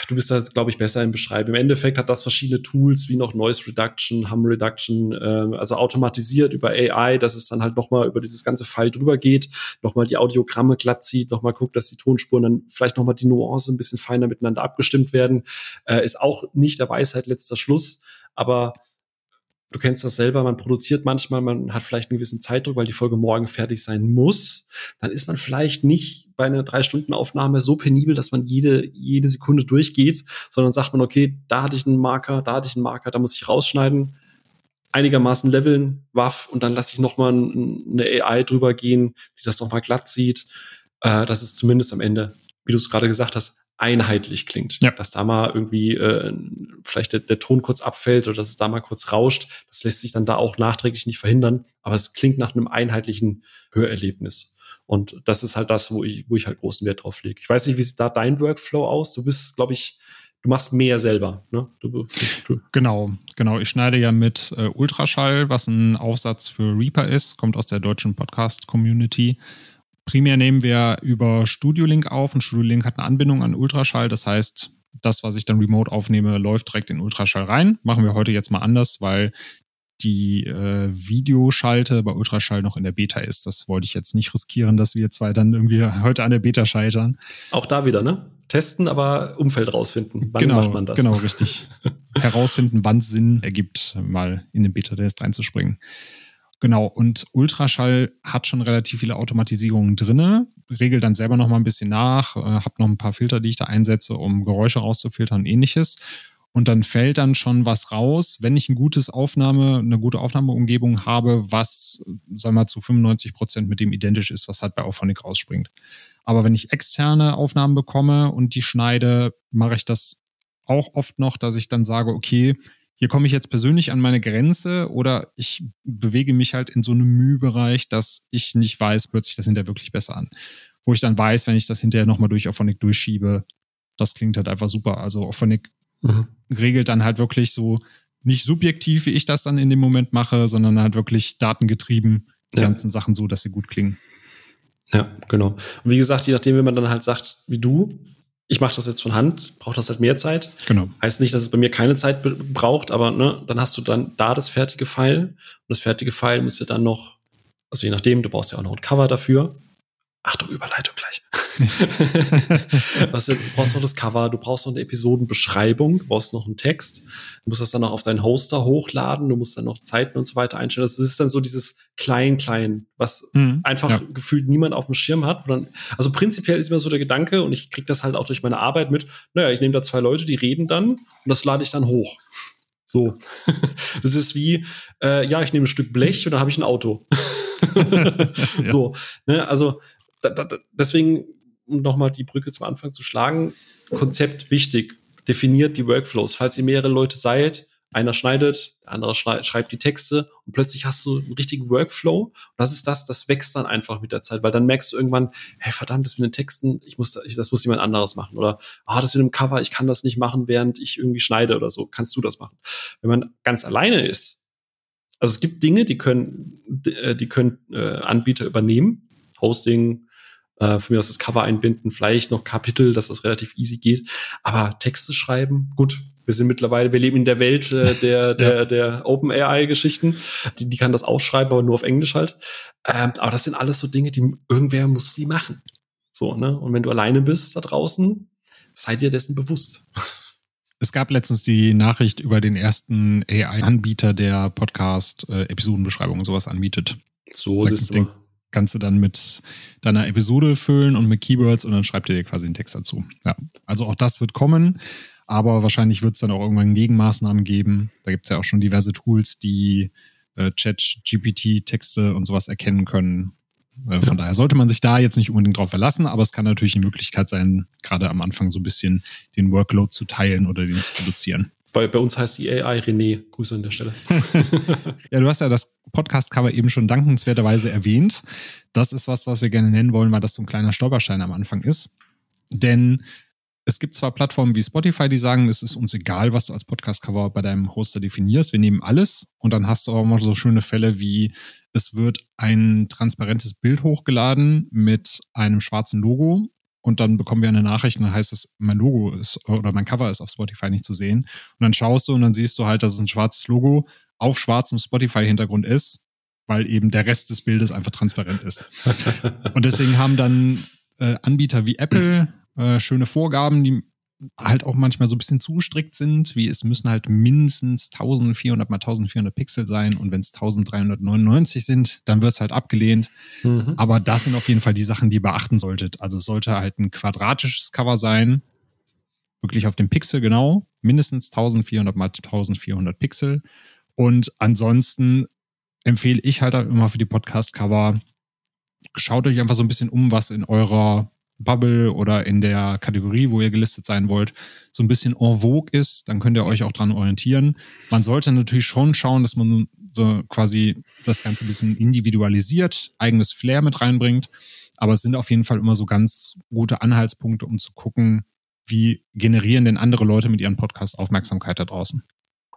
du bist da, glaube ich, besser im Beschreiben. Im Endeffekt hat das verschiedene Tools wie noch Noise Reduction, Hum Reduction, äh, also automatisiert über AI, dass es dann halt nochmal über dieses ganze File drüber geht, nochmal die Audiogramme glatt zieht, nochmal guckt, dass die Tonspuren dann vielleicht nochmal die Nuance ein bisschen feiner miteinander abgestimmt werden. Äh, ist auch nicht der Weisheit letzter Schluss, aber Du kennst das selber, man produziert manchmal, man hat vielleicht einen gewissen Zeitdruck, weil die Folge morgen fertig sein muss. Dann ist man vielleicht nicht bei einer drei Stunden Aufnahme so penibel, dass man jede, jede Sekunde durchgeht, sondern sagt man, okay, da hatte ich einen Marker, da hatte ich einen Marker, da muss ich rausschneiden, einigermaßen leveln, waff und dann lasse ich nochmal eine AI drüber gehen, die das nochmal glatt sieht. Äh, das ist zumindest am Ende, wie du es gerade gesagt hast, einheitlich klingt. Ja. Dass da mal irgendwie äh, vielleicht der, der Ton kurz abfällt oder dass es da mal kurz rauscht. Das lässt sich dann da auch nachträglich nicht verhindern. Aber es klingt nach einem einheitlichen Hörerlebnis. Und das ist halt das, wo ich, wo ich halt großen Wert drauf lege. Ich weiß nicht, wie sieht da dein Workflow aus? Du bist, glaube ich, du machst mehr selber. Ne? Du, du, genau, genau. Ich schneide ja mit äh, Ultraschall, was ein Aufsatz für Reaper ist, kommt aus der deutschen Podcast-Community. Primär nehmen wir über Studiolink auf und Studiolink hat eine Anbindung an Ultraschall. Das heißt, das, was ich dann remote aufnehme, läuft direkt in Ultraschall rein. Machen wir heute jetzt mal anders, weil die äh, Videoschalte bei Ultraschall noch in der Beta ist. Das wollte ich jetzt nicht riskieren, dass wir zwei dann irgendwie heute an der Beta scheitern. Auch da wieder, ne? Testen, aber Umfeld rausfinden. Wann genau, macht man das? Genau, richtig. Herausfinden, wann es Sinn ergibt, mal in den Beta-Test reinzuspringen. Genau, und Ultraschall hat schon relativ viele Automatisierungen drinne, regelt dann selber noch mal ein bisschen nach, äh, habe noch ein paar Filter, die ich da einsetze, um Geräusche rauszufiltern und ähnliches. Und dann fällt dann schon was raus, wenn ich ein gutes Aufnahme, eine gute Aufnahmeumgebung habe, was, sagen wir mal, zu 95 Prozent mit dem identisch ist, was halt bei Auphonic rausspringt. Aber wenn ich externe Aufnahmen bekomme und die schneide, mache ich das auch oft noch, dass ich dann sage, okay, hier komme ich jetzt persönlich an meine Grenze oder ich bewege mich halt in so einem Mühbereich, dass ich nicht weiß, sich das hinterher wirklich besser an. Wo ich dann weiß, wenn ich das hinterher nochmal durch Auphonic durchschiebe, das klingt halt einfach super. Also Auphonic mhm. regelt dann halt wirklich so nicht subjektiv, wie ich das dann in dem Moment mache, sondern halt wirklich datengetrieben die ja. ganzen Sachen so, dass sie gut klingen. Ja, genau. Und wie gesagt, je nachdem, wenn man dann halt sagt, wie du, ich mache das jetzt von Hand, braucht das halt mehr Zeit. Genau. Heißt nicht, dass es bei mir keine Zeit braucht, aber ne, dann hast du dann da das fertige File und das fertige File muss ja dann noch, also je nachdem, du brauchst ja auch noch ein Cover dafür. Achtung, Überleitung gleich. du brauchst noch das Cover, du brauchst noch eine Episodenbeschreibung, du brauchst noch einen Text, du musst das dann noch auf deinen Hoster hochladen, du musst dann noch Zeiten und so weiter einstellen. Das ist dann so dieses Klein-Klein, was mhm, einfach ja. gefühlt niemand auf dem Schirm hat. Dann, also prinzipiell ist immer so der Gedanke, und ich kriege das halt auch durch meine Arbeit mit, naja, ich nehme da zwei Leute, die reden dann und das lade ich dann hoch. So. Das ist wie, äh, ja, ich nehme ein Stück Blech und dann habe ich ein Auto. so. Ne? Also da, da, deswegen um nochmal die Brücke zum Anfang zu schlagen, Konzept wichtig. Definiert die Workflows. Falls ihr mehrere Leute seid, einer schneidet, der andere schreibt die Texte und plötzlich hast du einen richtigen Workflow. Und das ist das, das wächst dann einfach mit der Zeit, weil dann merkst du irgendwann, hey, verdammt, das mit den Texten, ich muss, das muss jemand anderes machen. Oder, ah, das mit dem Cover, ich kann das nicht machen, während ich irgendwie schneide oder so. Kannst du das machen? Wenn man ganz alleine ist, also es gibt Dinge, die können, äh, die können äh, Anbieter übernehmen. Hosting, äh, von mir aus das Cover einbinden, vielleicht noch Kapitel, dass das relativ easy geht. Aber Texte schreiben, gut, wir sind mittlerweile, wir leben in der Welt äh, der, der, ja. der Open AI-Geschichten. Die, die kann das ausschreiben, aber nur auf Englisch halt. Ähm, aber das sind alles so Dinge, die irgendwer muss sie machen. So, ne? Und wenn du alleine bist da draußen, sei dir dessen bewusst. Es gab letztens die Nachricht über den ersten AI-Anbieter, der Podcast-Episodenbeschreibungen äh, sowas anbietet. So da ist es kannst du dann mit deiner Episode füllen und mit Keywords und dann schreibt er dir quasi einen Text dazu. Ja, also auch das wird kommen, aber wahrscheinlich wird es dann auch irgendwann Gegenmaßnahmen geben. Da gibt es ja auch schon diverse Tools, die äh, Chat, GPT, Texte und sowas erkennen können. Äh, von daher sollte man sich da jetzt nicht unbedingt drauf verlassen, aber es kann natürlich eine Möglichkeit sein, gerade am Anfang so ein bisschen den Workload zu teilen oder den zu reduzieren. Bei, bei uns heißt die AI René. Grüße an der Stelle. ja, du hast ja das Podcast-Cover eben schon dankenswerterweise erwähnt. Das ist was, was wir gerne nennen wollen, weil das so ein kleiner Stolperstein am Anfang ist. Denn es gibt zwar Plattformen wie Spotify, die sagen, es ist uns egal, was du als Podcast-Cover bei deinem Hoster definierst. Wir nehmen alles und dann hast du auch mal so schöne Fälle wie es wird ein transparentes Bild hochgeladen mit einem schwarzen Logo und dann bekommen wir eine Nachricht und dann heißt es, mein Logo ist oder mein Cover ist auf Spotify nicht zu sehen. Und dann schaust du und dann siehst du halt, dass es ein schwarzes Logo auf schwarzem Spotify-Hintergrund ist, weil eben der Rest des Bildes einfach transparent ist. und deswegen haben dann äh, Anbieter wie Apple äh, schöne Vorgaben, die halt auch manchmal so ein bisschen zu strikt sind, wie es müssen halt mindestens 1400 mal 1400 Pixel sein und wenn es 1399 sind, dann wird es halt abgelehnt. Mhm. Aber das sind auf jeden Fall die Sachen, die ihr beachten solltet. Also es sollte halt ein quadratisches Cover sein, wirklich auf dem Pixel genau, mindestens 1400 mal 1400 Pixel. Und ansonsten empfehle ich halt immer für die Podcast-Cover, schaut euch einfach so ein bisschen um, was in eurer Bubble oder in der Kategorie, wo ihr gelistet sein wollt, so ein bisschen en vogue ist, dann könnt ihr euch auch dran orientieren. Man sollte natürlich schon schauen, dass man so quasi das Ganze ein bisschen individualisiert, eigenes Flair mit reinbringt. Aber es sind auf jeden Fall immer so ganz gute Anhaltspunkte, um zu gucken, wie generieren denn andere Leute mit ihren Podcasts Aufmerksamkeit da draußen?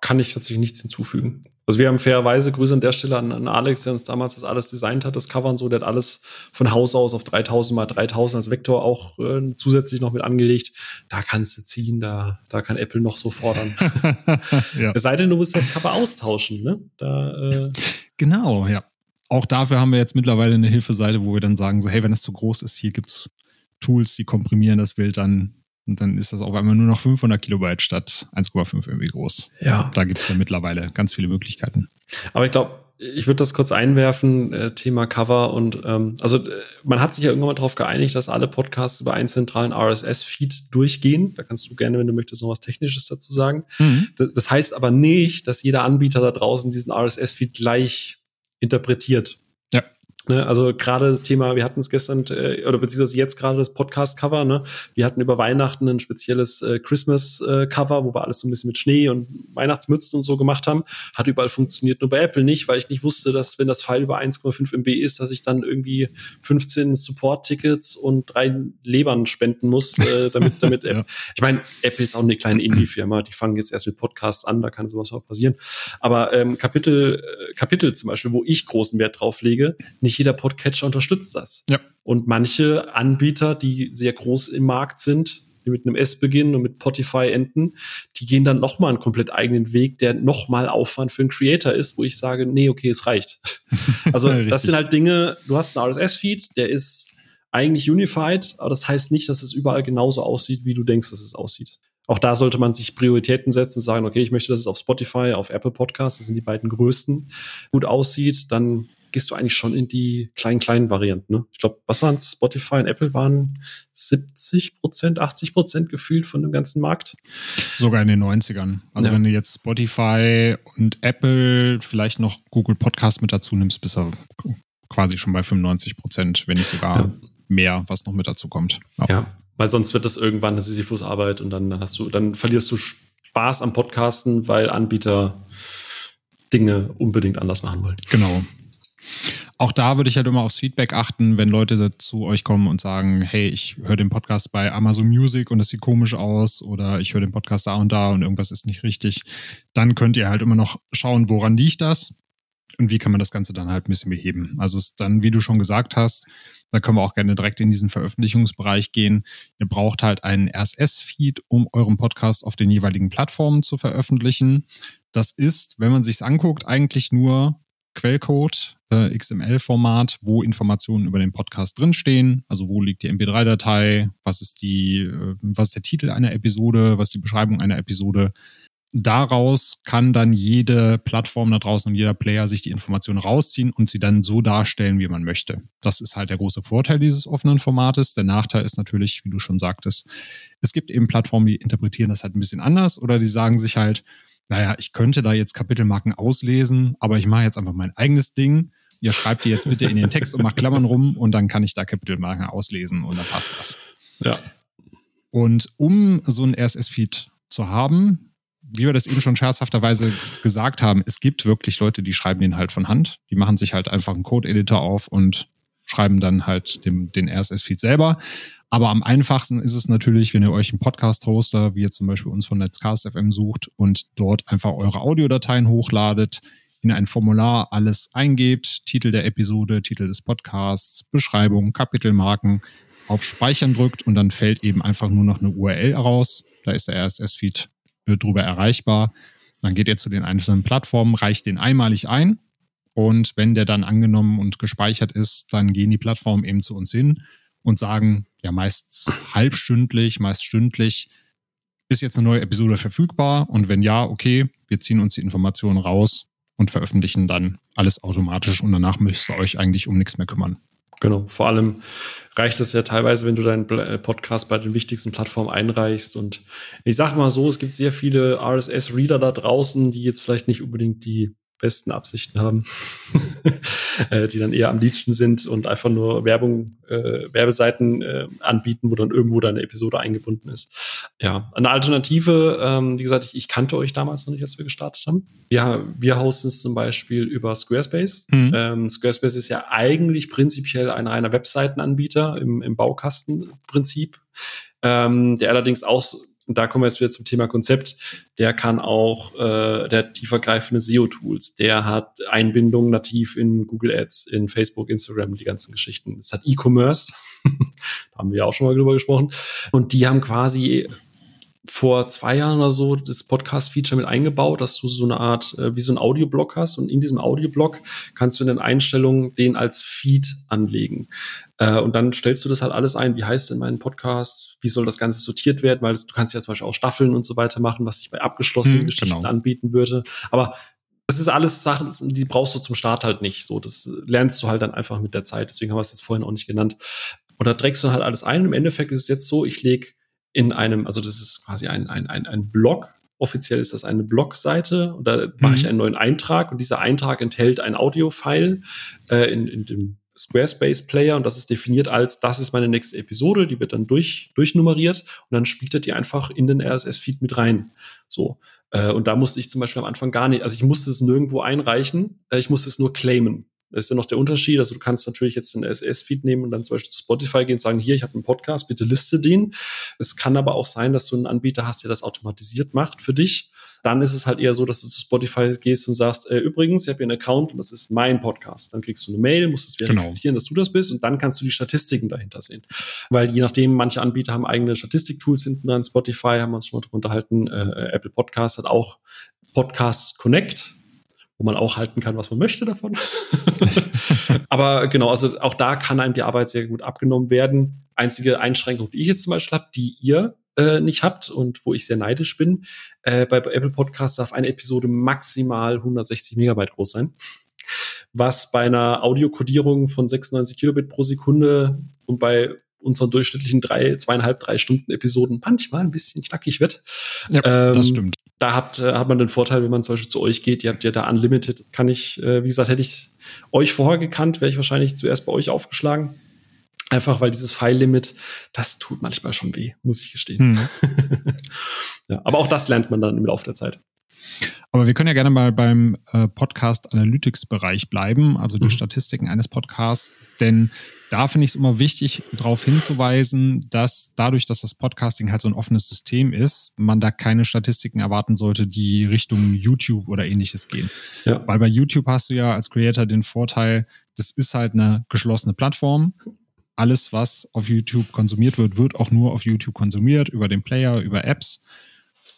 Kann ich tatsächlich nichts hinzufügen. Also wir haben fairerweise Grüße an der Stelle an, an Alex, der uns damals das alles designt hat, das Cover und so. Der hat alles von Haus aus auf 3000 mal 3000 als Vektor auch äh, zusätzlich noch mit angelegt. Da kannst du ziehen, da, da kann Apple noch so fordern. ja. Es sei denn, du musst das Cover austauschen, ne? Da, äh genau, ja. Auch dafür haben wir jetzt mittlerweile eine Hilfeseite, wo wir dann sagen, so, hey, wenn das zu groß ist, hier gibt's Tools, die komprimieren das Bild dann und dann ist das auf einmal nur noch 500 Kilobyte statt 1,5 MB groß. Ja. Da gibt es ja mittlerweile ganz viele Möglichkeiten. Aber ich glaube, ich würde das kurz einwerfen, äh, Thema Cover und ähm, also äh, man hat sich ja irgendwann mal darauf geeinigt, dass alle Podcasts über einen zentralen RSS-Feed durchgehen. Da kannst du gerne, wenn du möchtest, noch was Technisches dazu sagen. Mhm. Das, das heißt aber nicht, dass jeder Anbieter da draußen diesen RSS-Feed gleich interpretiert. Ne, also gerade das Thema, wir hatten es gestern äh, oder beziehungsweise jetzt gerade das Podcast-Cover. Ne? Wir hatten über Weihnachten ein spezielles äh, Christmas-Cover, wo wir alles so ein bisschen mit Schnee und Weihnachtsmützen und so gemacht haben. Hat überall funktioniert, nur bei Apple nicht, weil ich nicht wusste, dass wenn das File über 1,5 MB ist, dass ich dann irgendwie 15 Support-Tickets und drei Lebern spenden muss, äh, damit, damit ja. Apple. Ich meine, Apple ist auch eine kleine Indie-Firma, die fangen jetzt erst mit Podcasts an, da kann sowas auch passieren. Aber ähm, Kapitel, äh, Kapitel zum Beispiel, wo ich großen Wert drauf lege, nicht jeder Podcatcher unterstützt das. Ja. Und manche Anbieter, die sehr groß im Markt sind, die mit einem S beginnen und mit Spotify enden, die gehen dann nochmal einen komplett eigenen Weg, der nochmal Aufwand für einen Creator ist, wo ich sage, nee, okay, es reicht. also das sind halt Dinge, du hast einen RSS-Feed, der ist eigentlich unified, aber das heißt nicht, dass es überall genauso aussieht, wie du denkst, dass es aussieht. Auch da sollte man sich Prioritäten setzen, sagen, okay, ich möchte, dass es auf Spotify, auf Apple Podcasts, das sind die beiden größten, gut aussieht, dann gehst du eigentlich schon in die kleinen, kleinen Varianten. Ne? Ich glaube, was waren Spotify und Apple waren 70 Prozent, 80 Prozent gefühlt von dem ganzen Markt. Sogar in den 90ern. Also ja. wenn du jetzt Spotify und Apple, vielleicht noch Google Podcast mit dazu nimmst, bist du quasi schon bei 95 Prozent, wenn nicht sogar ja. mehr, was noch mit dazu kommt. Ja. ja. weil sonst wird das irgendwann eine Sisyphus-Arbeit und dann hast du, dann verlierst du Spaß am Podcasten, weil Anbieter Dinge unbedingt anders machen wollen. Genau. Auch da würde ich halt immer aufs Feedback achten, wenn Leute zu euch kommen und sagen, hey, ich höre den Podcast bei Amazon Music und es sieht komisch aus oder ich höre den Podcast da und da und irgendwas ist nicht richtig. Dann könnt ihr halt immer noch schauen, woran liegt das und wie kann man das Ganze dann halt ein bisschen beheben. Also es ist dann, wie du schon gesagt hast, da können wir auch gerne direkt in diesen Veröffentlichungsbereich gehen. Ihr braucht halt einen RSS-Feed, um euren Podcast auf den jeweiligen Plattformen zu veröffentlichen. Das ist, wenn man sich's anguckt, eigentlich nur Quellcode, äh, XML-Format, wo Informationen über den Podcast drinstehen. Also wo liegt die MP3-Datei, was ist die, äh, was ist der Titel einer Episode, was ist die Beschreibung einer Episode. Daraus kann dann jede Plattform da draußen und jeder Player sich die Informationen rausziehen und sie dann so darstellen, wie man möchte. Das ist halt der große Vorteil dieses offenen Formates. Der Nachteil ist natürlich, wie du schon sagtest, es gibt eben Plattformen, die interpretieren das halt ein bisschen anders oder die sagen sich halt, naja, ich könnte da jetzt Kapitelmarken auslesen, aber ich mache jetzt einfach mein eigenes Ding. Ihr schreibt die jetzt bitte in den Text und macht Klammern rum und dann kann ich da Kapitelmarken auslesen und dann passt das. Ja. Und um so ein RSS-Feed zu haben, wie wir das eben schon scherzhafterweise gesagt haben, es gibt wirklich Leute, die schreiben den halt von Hand. Die machen sich halt einfach einen Code-Editor auf und schreiben dann halt dem, den RSS-Feed selber. Aber am einfachsten ist es natürlich, wenn ihr euch einen Podcast-Hoster, wie jetzt zum Beispiel uns von Netzcast FM sucht und dort einfach eure Audiodateien hochladet, in ein Formular alles eingebt, Titel der Episode, Titel des Podcasts, Beschreibung, Kapitelmarken, auf Speichern drückt und dann fällt eben einfach nur noch eine URL heraus. Da ist der RSS-Feed drüber erreichbar. Dann geht ihr zu den einzelnen Plattformen, reicht den einmalig ein und wenn der dann angenommen und gespeichert ist, dann gehen die Plattformen eben zu uns hin und sagen, ja, meist halbstündlich, meist stündlich, ist jetzt eine neue Episode verfügbar? Und wenn ja, okay, wir ziehen uns die Informationen raus und veröffentlichen dann alles automatisch und danach müsst ihr euch eigentlich um nichts mehr kümmern. Genau, vor allem reicht es ja teilweise, wenn du deinen äh, Podcast bei den wichtigsten Plattformen einreichst. Und ich sage mal so, es gibt sehr viele RSS-Reader da draußen, die jetzt vielleicht nicht unbedingt die besten Absichten haben, äh, die dann eher am liebsten sind und einfach nur Werbung, äh, Werbeseiten äh, anbieten, wo dann irgendwo deine Episode eingebunden ist. Ja, eine Alternative, ähm, wie gesagt, ich, ich, kannte euch damals noch nicht, als wir gestartet haben. Ja, wir hosten es zum Beispiel über Squarespace. Mhm. Ähm, Squarespace ist ja eigentlich prinzipiell ein reiner Webseitenanbieter im, im Baukastenprinzip ähm, der allerdings auch und da kommen wir jetzt wieder zum Thema Konzept. Der kann auch, äh, der hat tiefergreifende SEO-Tools. Der hat Einbindungen nativ in Google Ads, in Facebook, Instagram, die ganzen Geschichten. Es hat E-Commerce. da haben wir ja auch schon mal drüber gesprochen. Und die haben quasi vor zwei Jahren oder so das Podcast-Feature mit eingebaut, dass du so eine Art, äh, wie so ein Audioblock hast und in diesem Audioblock kannst du in den Einstellungen den als Feed anlegen. Äh, und dann stellst du das halt alles ein, wie heißt denn mein Podcast, wie soll das Ganze sortiert werden, weil du kannst ja zum Beispiel auch Staffeln und so weiter machen, was ich bei abgeschlossenen hm, Geschichten genau. anbieten würde. Aber das ist alles Sachen, die brauchst du zum Start halt nicht. So, das lernst du halt dann einfach mit der Zeit. Deswegen haben wir es jetzt vorhin auch nicht genannt. Und da trägst du halt alles ein. Im Endeffekt ist es jetzt so, ich lege in einem, also das ist quasi ein, ein, ein, ein Blog. Offiziell ist das eine Blogseite und da mache ich mhm. einen neuen Eintrag und dieser Eintrag enthält ein Audio-File äh, in, in dem Squarespace Player und das ist definiert als, das ist meine nächste Episode, die wird dann durch, durchnummeriert und dann spielt er die einfach in den RSS-Feed mit rein. So. Äh, und da musste ich zum Beispiel am Anfang gar nicht, also ich musste es nirgendwo einreichen, äh, ich musste es nur claimen. Das ist ja noch der Unterschied. Also du kannst natürlich jetzt den SS-Feed nehmen und dann zum Beispiel zu Spotify gehen und sagen, hier, ich habe einen Podcast, bitte liste den. Es kann aber auch sein, dass du einen Anbieter hast, der das automatisiert macht für dich. Dann ist es halt eher so, dass du zu Spotify gehst und sagst, äh, übrigens, ich habe hier einen Account und das ist mein Podcast. Dann kriegst du eine Mail, musst es genau. verifizieren, genau. dass du das bist und dann kannst du die Statistiken dahinter sehen. Weil je nachdem, manche Anbieter haben eigene Statistiktools hinten dran. Spotify haben wir uns schon mal drüber unterhalten. Äh, Apple Podcast hat auch Podcasts Connect wo man auch halten kann, was man möchte davon. Aber genau, also auch da kann einem die Arbeit sehr gut abgenommen werden. Einzige Einschränkung, die ich jetzt zum Beispiel habe, die ihr äh, nicht habt und wo ich sehr neidisch bin, äh, bei Apple Podcasts darf eine Episode maximal 160 Megabyte groß sein. Was bei einer Audiokodierung von 96 Kilobit pro Sekunde und bei unseren durchschnittlichen drei, zweieinhalb, drei Stunden Episoden manchmal ein bisschen knackig wird. Ja, ähm, das stimmt. Da habt, äh, hat man den Vorteil, wenn man zum Beispiel zu euch geht, ihr habt ja da Unlimited, kann ich, äh, wie gesagt, hätte ich euch vorher gekannt, wäre ich wahrscheinlich zuerst bei euch aufgeschlagen. Einfach weil dieses File-Limit, das tut manchmal schon weh, muss ich gestehen. Hm. ja, aber auch das lernt man dann im Laufe der Zeit. Aber wir können ja gerne mal beim äh, Podcast Analytics Bereich bleiben, also die mhm. Statistiken eines Podcasts, denn da finde ich es immer wichtig, darauf hinzuweisen, dass dadurch, dass das Podcasting halt so ein offenes System ist, man da keine Statistiken erwarten sollte, die Richtung YouTube oder ähnliches gehen. Ja. Weil bei YouTube hast du ja als Creator den Vorteil, das ist halt eine geschlossene Plattform. Alles, was auf YouTube konsumiert wird, wird auch nur auf YouTube konsumiert, über den Player, über Apps.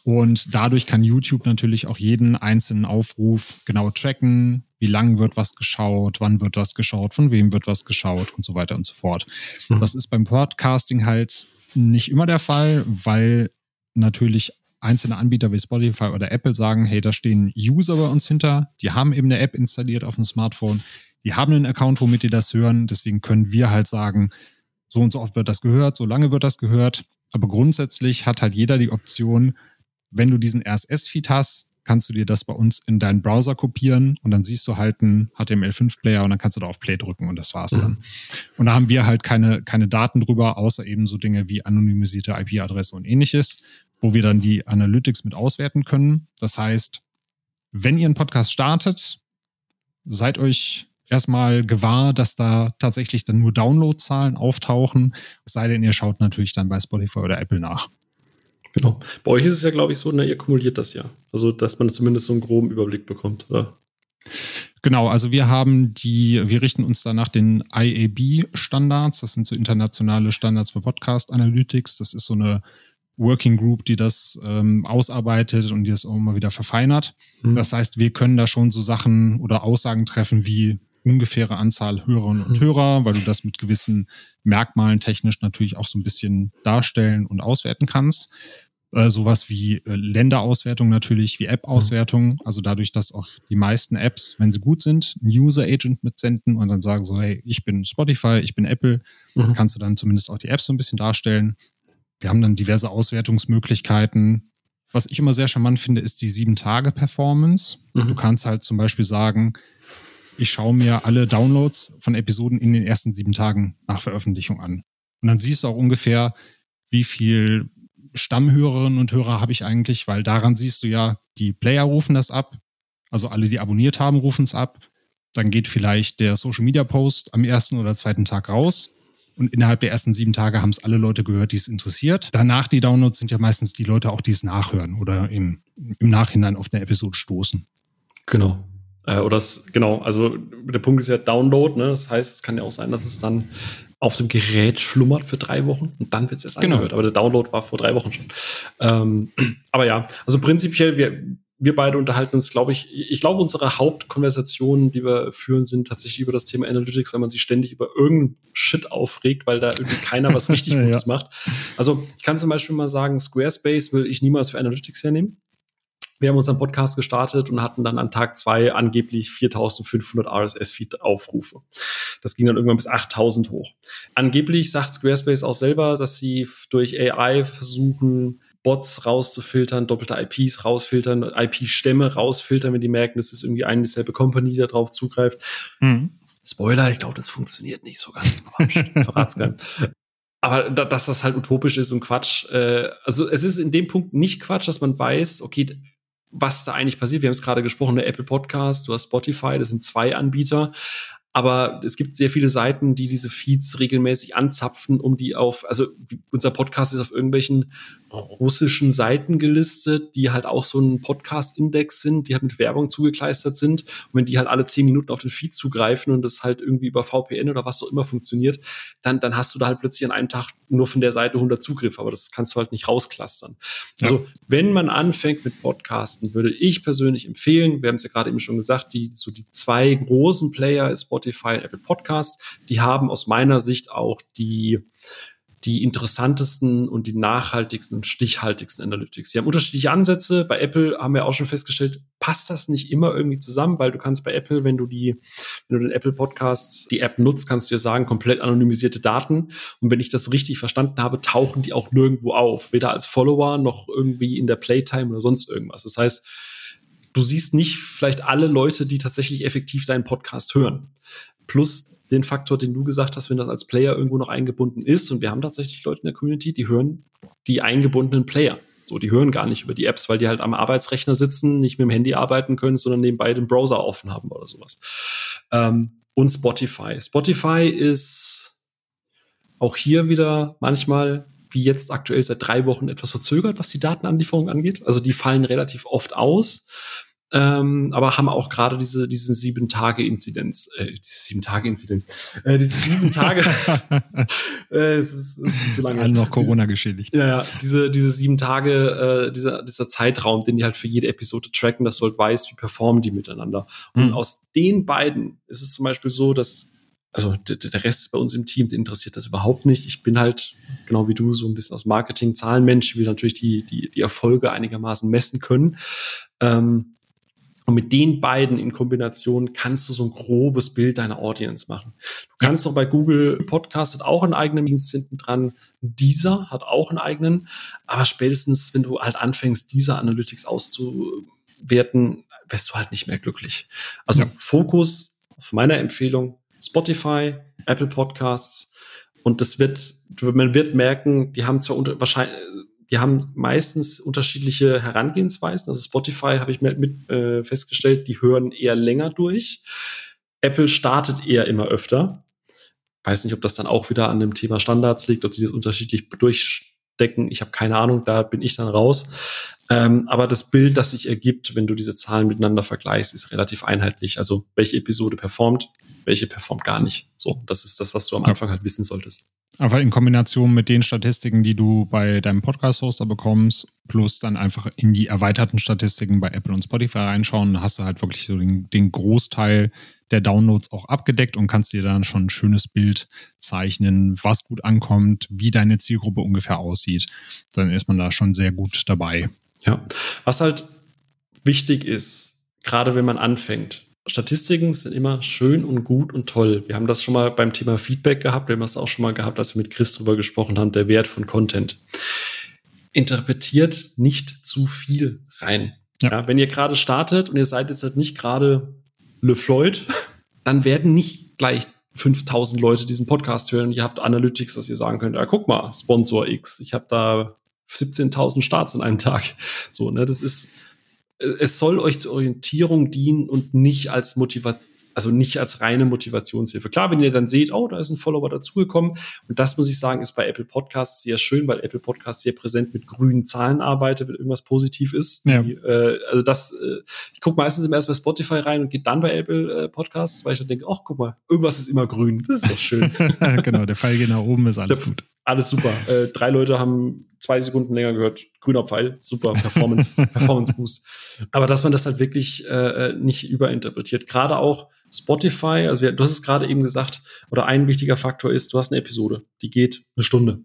Und dadurch kann YouTube natürlich auch jeden einzelnen Aufruf genau tracken, wie lang wird was geschaut, wann wird was geschaut, von wem wird was geschaut und so weiter und so fort. Mhm. Das ist beim Podcasting halt nicht immer der Fall, weil natürlich einzelne Anbieter wie Spotify oder Apple sagen, hey, da stehen User bei uns hinter, die haben eben eine App installiert auf dem Smartphone, die haben einen Account, womit die das hören, deswegen können wir halt sagen, so und so oft wird das gehört, so lange wird das gehört, aber grundsätzlich hat halt jeder die Option, wenn du diesen RSS-Feed hast, kannst du dir das bei uns in deinen Browser kopieren und dann siehst du halt einen HTML5-Player und dann kannst du da auf Play drücken und das war's dann. Mhm. Und da haben wir halt keine, keine Daten drüber, außer eben so Dinge wie anonymisierte IP-Adresse und ähnliches, wo wir dann die Analytics mit auswerten können. Das heißt, wenn ihr einen Podcast startet, seid euch erstmal gewahr, dass da tatsächlich dann nur Downloadzahlen auftauchen, es sei denn, ihr schaut natürlich dann bei Spotify oder Apple nach. Genau. Bei euch ist es ja, glaube ich, so, ne, ihr kumuliert das ja. Also, dass man zumindest so einen groben Überblick bekommt, oder? Genau, also wir haben die, wir richten uns da nach den IAB-Standards. Das sind so internationale Standards für Podcast Analytics. Das ist so eine Working Group, die das ähm, ausarbeitet und die das auch immer wieder verfeinert. Mhm. Das heißt, wir können da schon so Sachen oder Aussagen treffen wie ungefähre Anzahl Hörerinnen und mhm. Hörer, weil du das mit gewissen Merkmalen technisch natürlich auch so ein bisschen darstellen und auswerten kannst. Äh, sowas wie äh, Länderauswertung natürlich, wie App-Auswertung. Mhm. Also dadurch, dass auch die meisten Apps, wenn sie gut sind, einen User-Agent mitsenden und dann sagen so, hey, ich bin Spotify, ich bin Apple, mhm. kannst du dann zumindest auch die Apps so ein bisschen darstellen. Wir haben dann diverse Auswertungsmöglichkeiten. Was ich immer sehr charmant finde, ist die sieben-Tage-Performance. Mhm. Du kannst halt zum Beispiel sagen, ich schaue mir alle Downloads von Episoden in den ersten sieben Tagen nach Veröffentlichung an. Und dann siehst du auch ungefähr, wie viel Stammhörerinnen und Hörer habe ich eigentlich, weil daran siehst du ja, die Player rufen das ab. Also alle, die abonniert haben, rufen es ab. Dann geht vielleicht der Social Media Post am ersten oder zweiten Tag raus. und innerhalb der ersten sieben Tage haben es alle Leute gehört, die es interessiert. Danach die Downloads sind ja meistens die Leute auch, die es nachhören oder im, im Nachhinein auf eine Episode stoßen. Genau. Äh, oder es, genau, also der Punkt ist ja Download, ne? Das heißt, es kann ja auch sein, dass es dann auf dem Gerät schlummert für drei Wochen und dann wird es erst genau. angehört. Aber der Download war vor drei Wochen schon. Ähm, aber ja, also prinzipiell, wir, wir beide unterhalten uns, glaube ich, ich glaube, unsere Hauptkonversationen, die wir führen, sind tatsächlich über das Thema Analytics, weil man sich ständig über irgendeinen Shit aufregt, weil da irgendwie keiner was richtig Gutes ja. macht. Also ich kann zum Beispiel mal sagen, Squarespace will ich niemals für Analytics hernehmen. Wir haben unseren Podcast gestartet und hatten dann an Tag zwei angeblich 4500 RSS-Feed-Aufrufe. Das ging dann irgendwann bis 8000 hoch. Angeblich sagt Squarespace auch selber, dass sie durch AI versuchen, Bots rauszufiltern, doppelte IPs rausfiltern, IP-Stämme rausfiltern, wenn die merken, dass es irgendwie eine dieselbe Company da drauf zugreift. Mhm. Spoiler, ich glaube, das funktioniert nicht so ganz. Verrat's Aber da, dass das halt utopisch ist und Quatsch. Äh, also es ist in dem Punkt nicht Quatsch, dass man weiß, okay, was da eigentlich passiert. Wir haben es gerade gesprochen, der Apple Podcast, du hast Spotify, das sind zwei Anbieter. Aber es gibt sehr viele Seiten, die diese Feeds regelmäßig anzapfen, um die auf, also unser Podcast ist auf irgendwelchen russischen Seiten gelistet, die halt auch so ein Podcast-Index sind, die halt mit Werbung zugekleistert sind. Und wenn die halt alle zehn Minuten auf den Feed zugreifen und das halt irgendwie über VPN oder was auch immer funktioniert, dann, dann hast du da halt plötzlich an einem Tag nur von der Seite 100 Zugriff, aber das kannst du halt nicht rausklustern. Ja. Also wenn man anfängt mit Podcasten, würde ich persönlich empfehlen, wir haben es ja gerade eben schon gesagt, die, so die zwei großen Player Spotify und Apple Podcasts, die haben aus meiner Sicht auch die die interessantesten und die nachhaltigsten und stichhaltigsten Analytics. Sie haben unterschiedliche Ansätze. Bei Apple haben wir auch schon festgestellt, passt das nicht immer irgendwie zusammen, weil du kannst bei Apple, wenn du die, wenn du den Apple Podcasts, die App nutzt, kannst du dir sagen, komplett anonymisierte Daten. Und wenn ich das richtig verstanden habe, tauchen die auch nirgendwo auf. Weder als Follower noch irgendwie in der Playtime oder sonst irgendwas. Das heißt, du siehst nicht vielleicht alle Leute, die tatsächlich effektiv deinen Podcast hören. Plus den Faktor, den du gesagt hast, wenn das als Player irgendwo noch eingebunden ist. Und wir haben tatsächlich Leute in der Community, die hören die eingebundenen Player. So, die hören gar nicht über die Apps, weil die halt am Arbeitsrechner sitzen, nicht mit dem Handy arbeiten können, sondern nebenbei den Browser offen haben oder sowas. Ähm, und Spotify. Spotify ist auch hier wieder manchmal, wie jetzt aktuell seit drei Wochen, etwas verzögert, was die Datenanlieferung angeht. Also die fallen relativ oft aus ähm, aber haben auch gerade diese diesen sieben Tage Inzidenz, äh, diese sieben Tage Inzidenz, äh, diese sieben Tage. äh, es, ist, es ist zu lange. Alle noch Corona geschädigt. Ja, ja, diese diese sieben Tage, äh, dieser dieser Zeitraum, den die halt für jede Episode tracken, dass du halt weißt, wie performen die miteinander. Und mhm. aus den beiden ist es zum Beispiel so, dass also der, der Rest bei uns im Team interessiert das überhaupt nicht. Ich bin halt, genau wie du, so ein bisschen aus Marketing, Zahlenmensch, will natürlich die, die, die Erfolge einigermaßen messen können. Ähm, und mit den beiden in Kombination kannst du so ein grobes Bild deiner Audience machen. Du kannst doch bei Google Podcast hat auch einen eigenen Dienst hinten dran. Dieser hat auch einen eigenen. Aber spätestens, wenn du halt anfängst, diese Analytics auszuwerten, wirst du halt nicht mehr glücklich. Also ja. Fokus auf meiner Empfehlung Spotify, Apple Podcasts. Und das wird, man wird merken, die haben zwar unter, wahrscheinlich, die haben meistens unterschiedliche Herangehensweisen. Also Spotify habe ich mir mit äh, festgestellt, die hören eher länger durch. Apple startet eher immer öfter. Weiß nicht, ob das dann auch wieder an dem Thema Standards liegt, ob die das unterschiedlich durchstecken. Ich habe keine Ahnung, da bin ich dann raus. Ähm, aber das Bild, das sich ergibt, wenn du diese Zahlen miteinander vergleichst, ist relativ einheitlich. Also welche Episode performt, welche performt gar nicht. So, das ist das, was du am Anfang halt wissen solltest. Aber in Kombination mit den Statistiken, die du bei deinem Podcast-Hoster bekommst, plus dann einfach in die erweiterten Statistiken bei Apple und Spotify reinschauen, hast du halt wirklich so den, den Großteil der Downloads auch abgedeckt und kannst dir dann schon ein schönes Bild zeichnen, was gut ankommt, wie deine Zielgruppe ungefähr aussieht. Dann ist man da schon sehr gut dabei. Ja, was halt wichtig ist, gerade wenn man anfängt, Statistiken sind immer schön und gut und toll. Wir haben das schon mal beim Thema Feedback gehabt. Wir haben das auch schon mal gehabt, als wir mit Chris drüber gesprochen haben, der Wert von Content. Interpretiert nicht zu viel rein. Ja. ja wenn ihr gerade startet und ihr seid jetzt halt nicht gerade Le Floyd, dann werden nicht gleich 5000 Leute diesen Podcast hören. Ihr habt Analytics, dass ihr sagen könnt, ja, guck mal, Sponsor X, ich habe da 17.000 Starts in einem Tag. So, ne, das ist, es soll euch zur Orientierung dienen und nicht als Motivation, also nicht als reine Motivationshilfe. Klar, wenn ihr dann seht, oh, da ist ein Follower dazugekommen und das muss ich sagen, ist bei Apple Podcasts sehr schön, weil Apple Podcasts sehr präsent mit grünen Zahlen arbeitet, wenn irgendwas positiv ist. Ja. Die, äh, also das, äh, ich gucke meistens immer erst bei Spotify rein und gehe dann bei Apple äh, Podcasts, weil ich dann denke, ach, guck mal, irgendwas ist immer grün. Das ist doch schön. genau, der Pfeil geht nach oben, ist alles gut. Alles super. Äh, drei Leute haben zwei Sekunden länger gehört. Grüner Pfeil, super Performance, Performance Boost. Aber dass man das halt wirklich äh, nicht überinterpretiert. Gerade auch Spotify, also du hast es gerade eben gesagt, oder ein wichtiger Faktor ist, du hast eine Episode, die geht eine Stunde.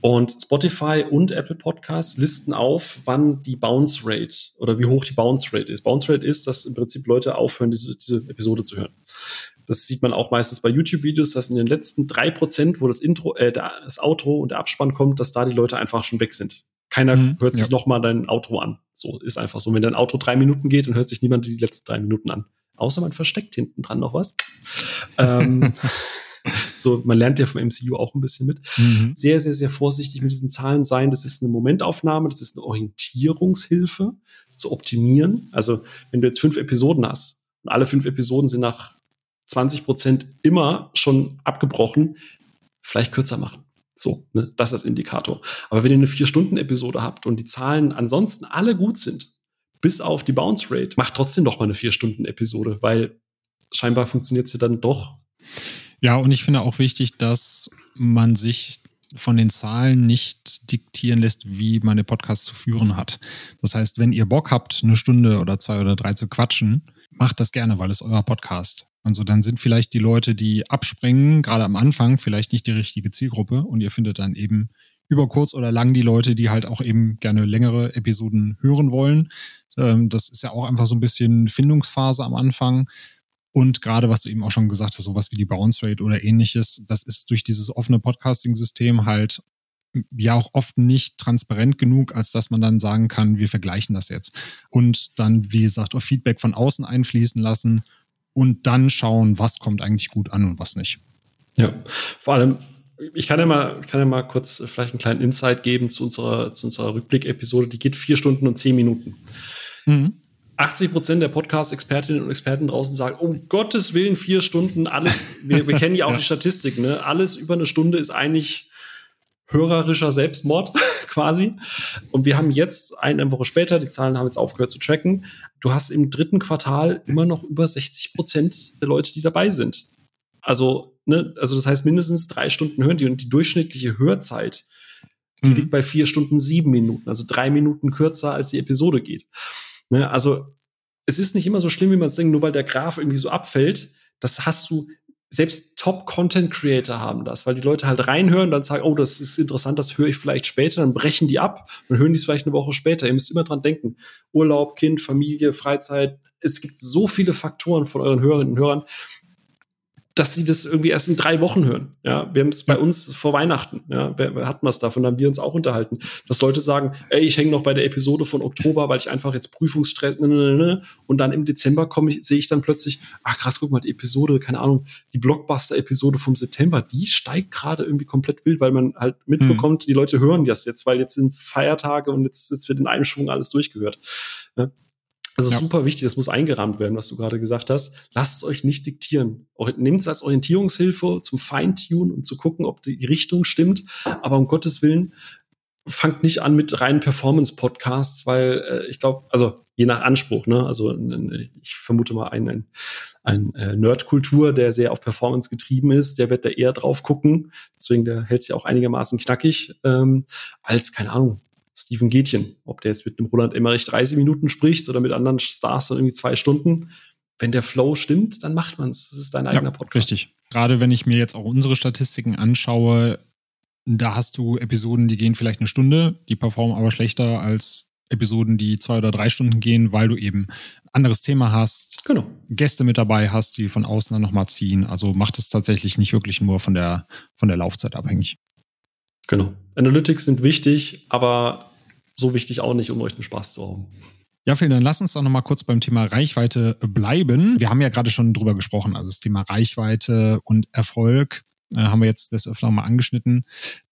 Und Spotify und Apple Podcasts listen auf, wann die Bounce Rate oder wie hoch die Bounce Rate ist. Bounce Rate ist, dass im Prinzip Leute aufhören, diese, diese Episode zu hören. Das sieht man auch meistens bei YouTube-Videos, dass in den letzten drei Prozent, wo das Intro, äh, das Outro und der Abspann kommt, dass da die Leute einfach schon weg sind. Keiner mhm, hört sich ja. noch mal dein Outro an. So ist einfach so. Wenn dein Outro drei Minuten geht, dann hört sich niemand die letzten drei Minuten an. Außer man versteckt hinten dran noch was. ähm, so, man lernt ja vom MCU auch ein bisschen mit. Mhm. Sehr, sehr, sehr vorsichtig mit diesen Zahlen sein. Das ist eine Momentaufnahme, das ist eine Orientierungshilfe zu optimieren. Also, wenn du jetzt fünf Episoden hast und alle fünf Episoden sind nach 20 Prozent immer schon abgebrochen, vielleicht kürzer machen. So, ne, das als Indikator. Aber wenn ihr eine Vier-Stunden-Episode habt und die Zahlen ansonsten alle gut sind, bis auf die Bounce Rate, macht trotzdem doch mal eine Vier-Stunden-Episode, weil scheinbar funktioniert sie dann doch. Ja, und ich finde auch wichtig, dass man sich von den Zahlen nicht diktieren lässt, wie man den Podcast zu führen hat. Das heißt, wenn ihr Bock habt, eine Stunde oder zwei oder drei zu quatschen, macht das gerne, weil es euer Podcast. Also dann sind vielleicht die Leute, die abspringen, gerade am Anfang, vielleicht nicht die richtige Zielgruppe und ihr findet dann eben über kurz oder lang die Leute, die halt auch eben gerne längere Episoden hören wollen. Ähm, das ist ja auch einfach so ein bisschen Findungsphase am Anfang. Und gerade was du eben auch schon gesagt hast, sowas wie die Bounce Rate oder ähnliches, das ist durch dieses offene Podcasting-System halt ja auch oft nicht transparent genug, als dass man dann sagen kann, wir vergleichen das jetzt. Und dann, wie gesagt, auch Feedback von außen einfließen lassen und dann schauen, was kommt eigentlich gut an und was nicht. Ja, vor allem, ich kann ja mal, kann ja mal kurz vielleicht einen kleinen Insight geben zu unserer, zu unserer Rückblick-Episode. Die geht vier Stunden und zehn Minuten. Mhm. 80 Prozent der Podcast-Expertinnen und Experten draußen sagen, um Gottes Willen vier Stunden, alles, wir, wir kennen ja auch ja. die Statistik, ne? Alles über eine Stunde ist eigentlich hörerischer Selbstmord quasi. Und wir haben jetzt eine Woche später, die Zahlen haben jetzt aufgehört zu tracken, du hast im dritten Quartal immer noch über 60 Prozent der Leute, die dabei sind. Also, ne, also das heißt mindestens drei Stunden hören die und die durchschnittliche Hörzeit, die mhm. liegt bei vier Stunden sieben Minuten, also drei Minuten kürzer als die Episode geht. Ne, also es ist nicht immer so schlimm, wie man es denkt, nur weil der Graph irgendwie so abfällt. Das hast du selbst Top-Content-Creator haben das, weil die Leute halt reinhören, dann sagen, oh, das ist interessant, das höre ich vielleicht später, dann brechen die ab und hören die es vielleicht eine Woche später. Ihr müsst immer dran denken. Urlaub, Kind, Familie, Freizeit. Es gibt so viele Faktoren von euren Hörerinnen und Hörern, dass sie das irgendwie erst in drei Wochen hören. Ja, wir haben es bei uns vor Weihnachten. Ja, wer, wer hatten wir es davon? Haben wir uns auch unterhalten, dass Leute sagen, ey, ich hänge noch bei der Episode von Oktober, weil ich einfach jetzt Prüfungsstress ne, ne, ne, und dann im Dezember komme ich, sehe ich dann plötzlich, ach krass, guck mal, die Episode, keine Ahnung, die Blockbuster-Episode vom September, die steigt gerade irgendwie komplett wild, weil man halt mitbekommt, hm. die Leute hören das jetzt, weil jetzt sind Feiertage und jetzt, jetzt wird in einem Schwung alles durchgehört. Ja. Also ja. super wichtig, das muss eingerahmt werden, was du gerade gesagt hast. Lasst es euch nicht diktieren. Nehmt es als Orientierungshilfe zum Feintune und zu gucken, ob die Richtung stimmt. Aber um Gottes Willen, fangt nicht an mit reinen Performance-Podcasts, weil äh, ich glaube, also je nach Anspruch, ne? Also ich vermute mal ein, ein, ein äh, Nerdkultur, der sehr auf Performance getrieben ist, der wird da eher drauf gucken. Deswegen der hält sich auch einigermaßen knackig, ähm, als, keine Ahnung, Steven Gätchen. Ob der jetzt mit einem Roland Emmerich 30 Minuten spricht oder mit anderen Stars dann irgendwie zwei Stunden. Wenn der Flow stimmt, dann macht man es. Das ist dein eigener ja, Podcast. Richtig. Gerade wenn ich mir jetzt auch unsere Statistiken anschaue, da hast du Episoden, die gehen vielleicht eine Stunde, die performen aber schlechter als Episoden, die zwei oder drei Stunden gehen, weil du eben ein anderes Thema hast, genau. Gäste mit dabei hast, die von außen dann nochmal ziehen. Also macht es tatsächlich nicht wirklich nur von der, von der Laufzeit abhängig. Genau. Analytics sind wichtig, aber so wichtig auch nicht, um euch einen Spaß zu haben. Ja, Phil, dann lass uns doch nochmal kurz beim Thema Reichweite bleiben. Wir haben ja gerade schon drüber gesprochen, also das Thema Reichweite und Erfolg äh, haben wir jetzt das öfter mal angeschnitten.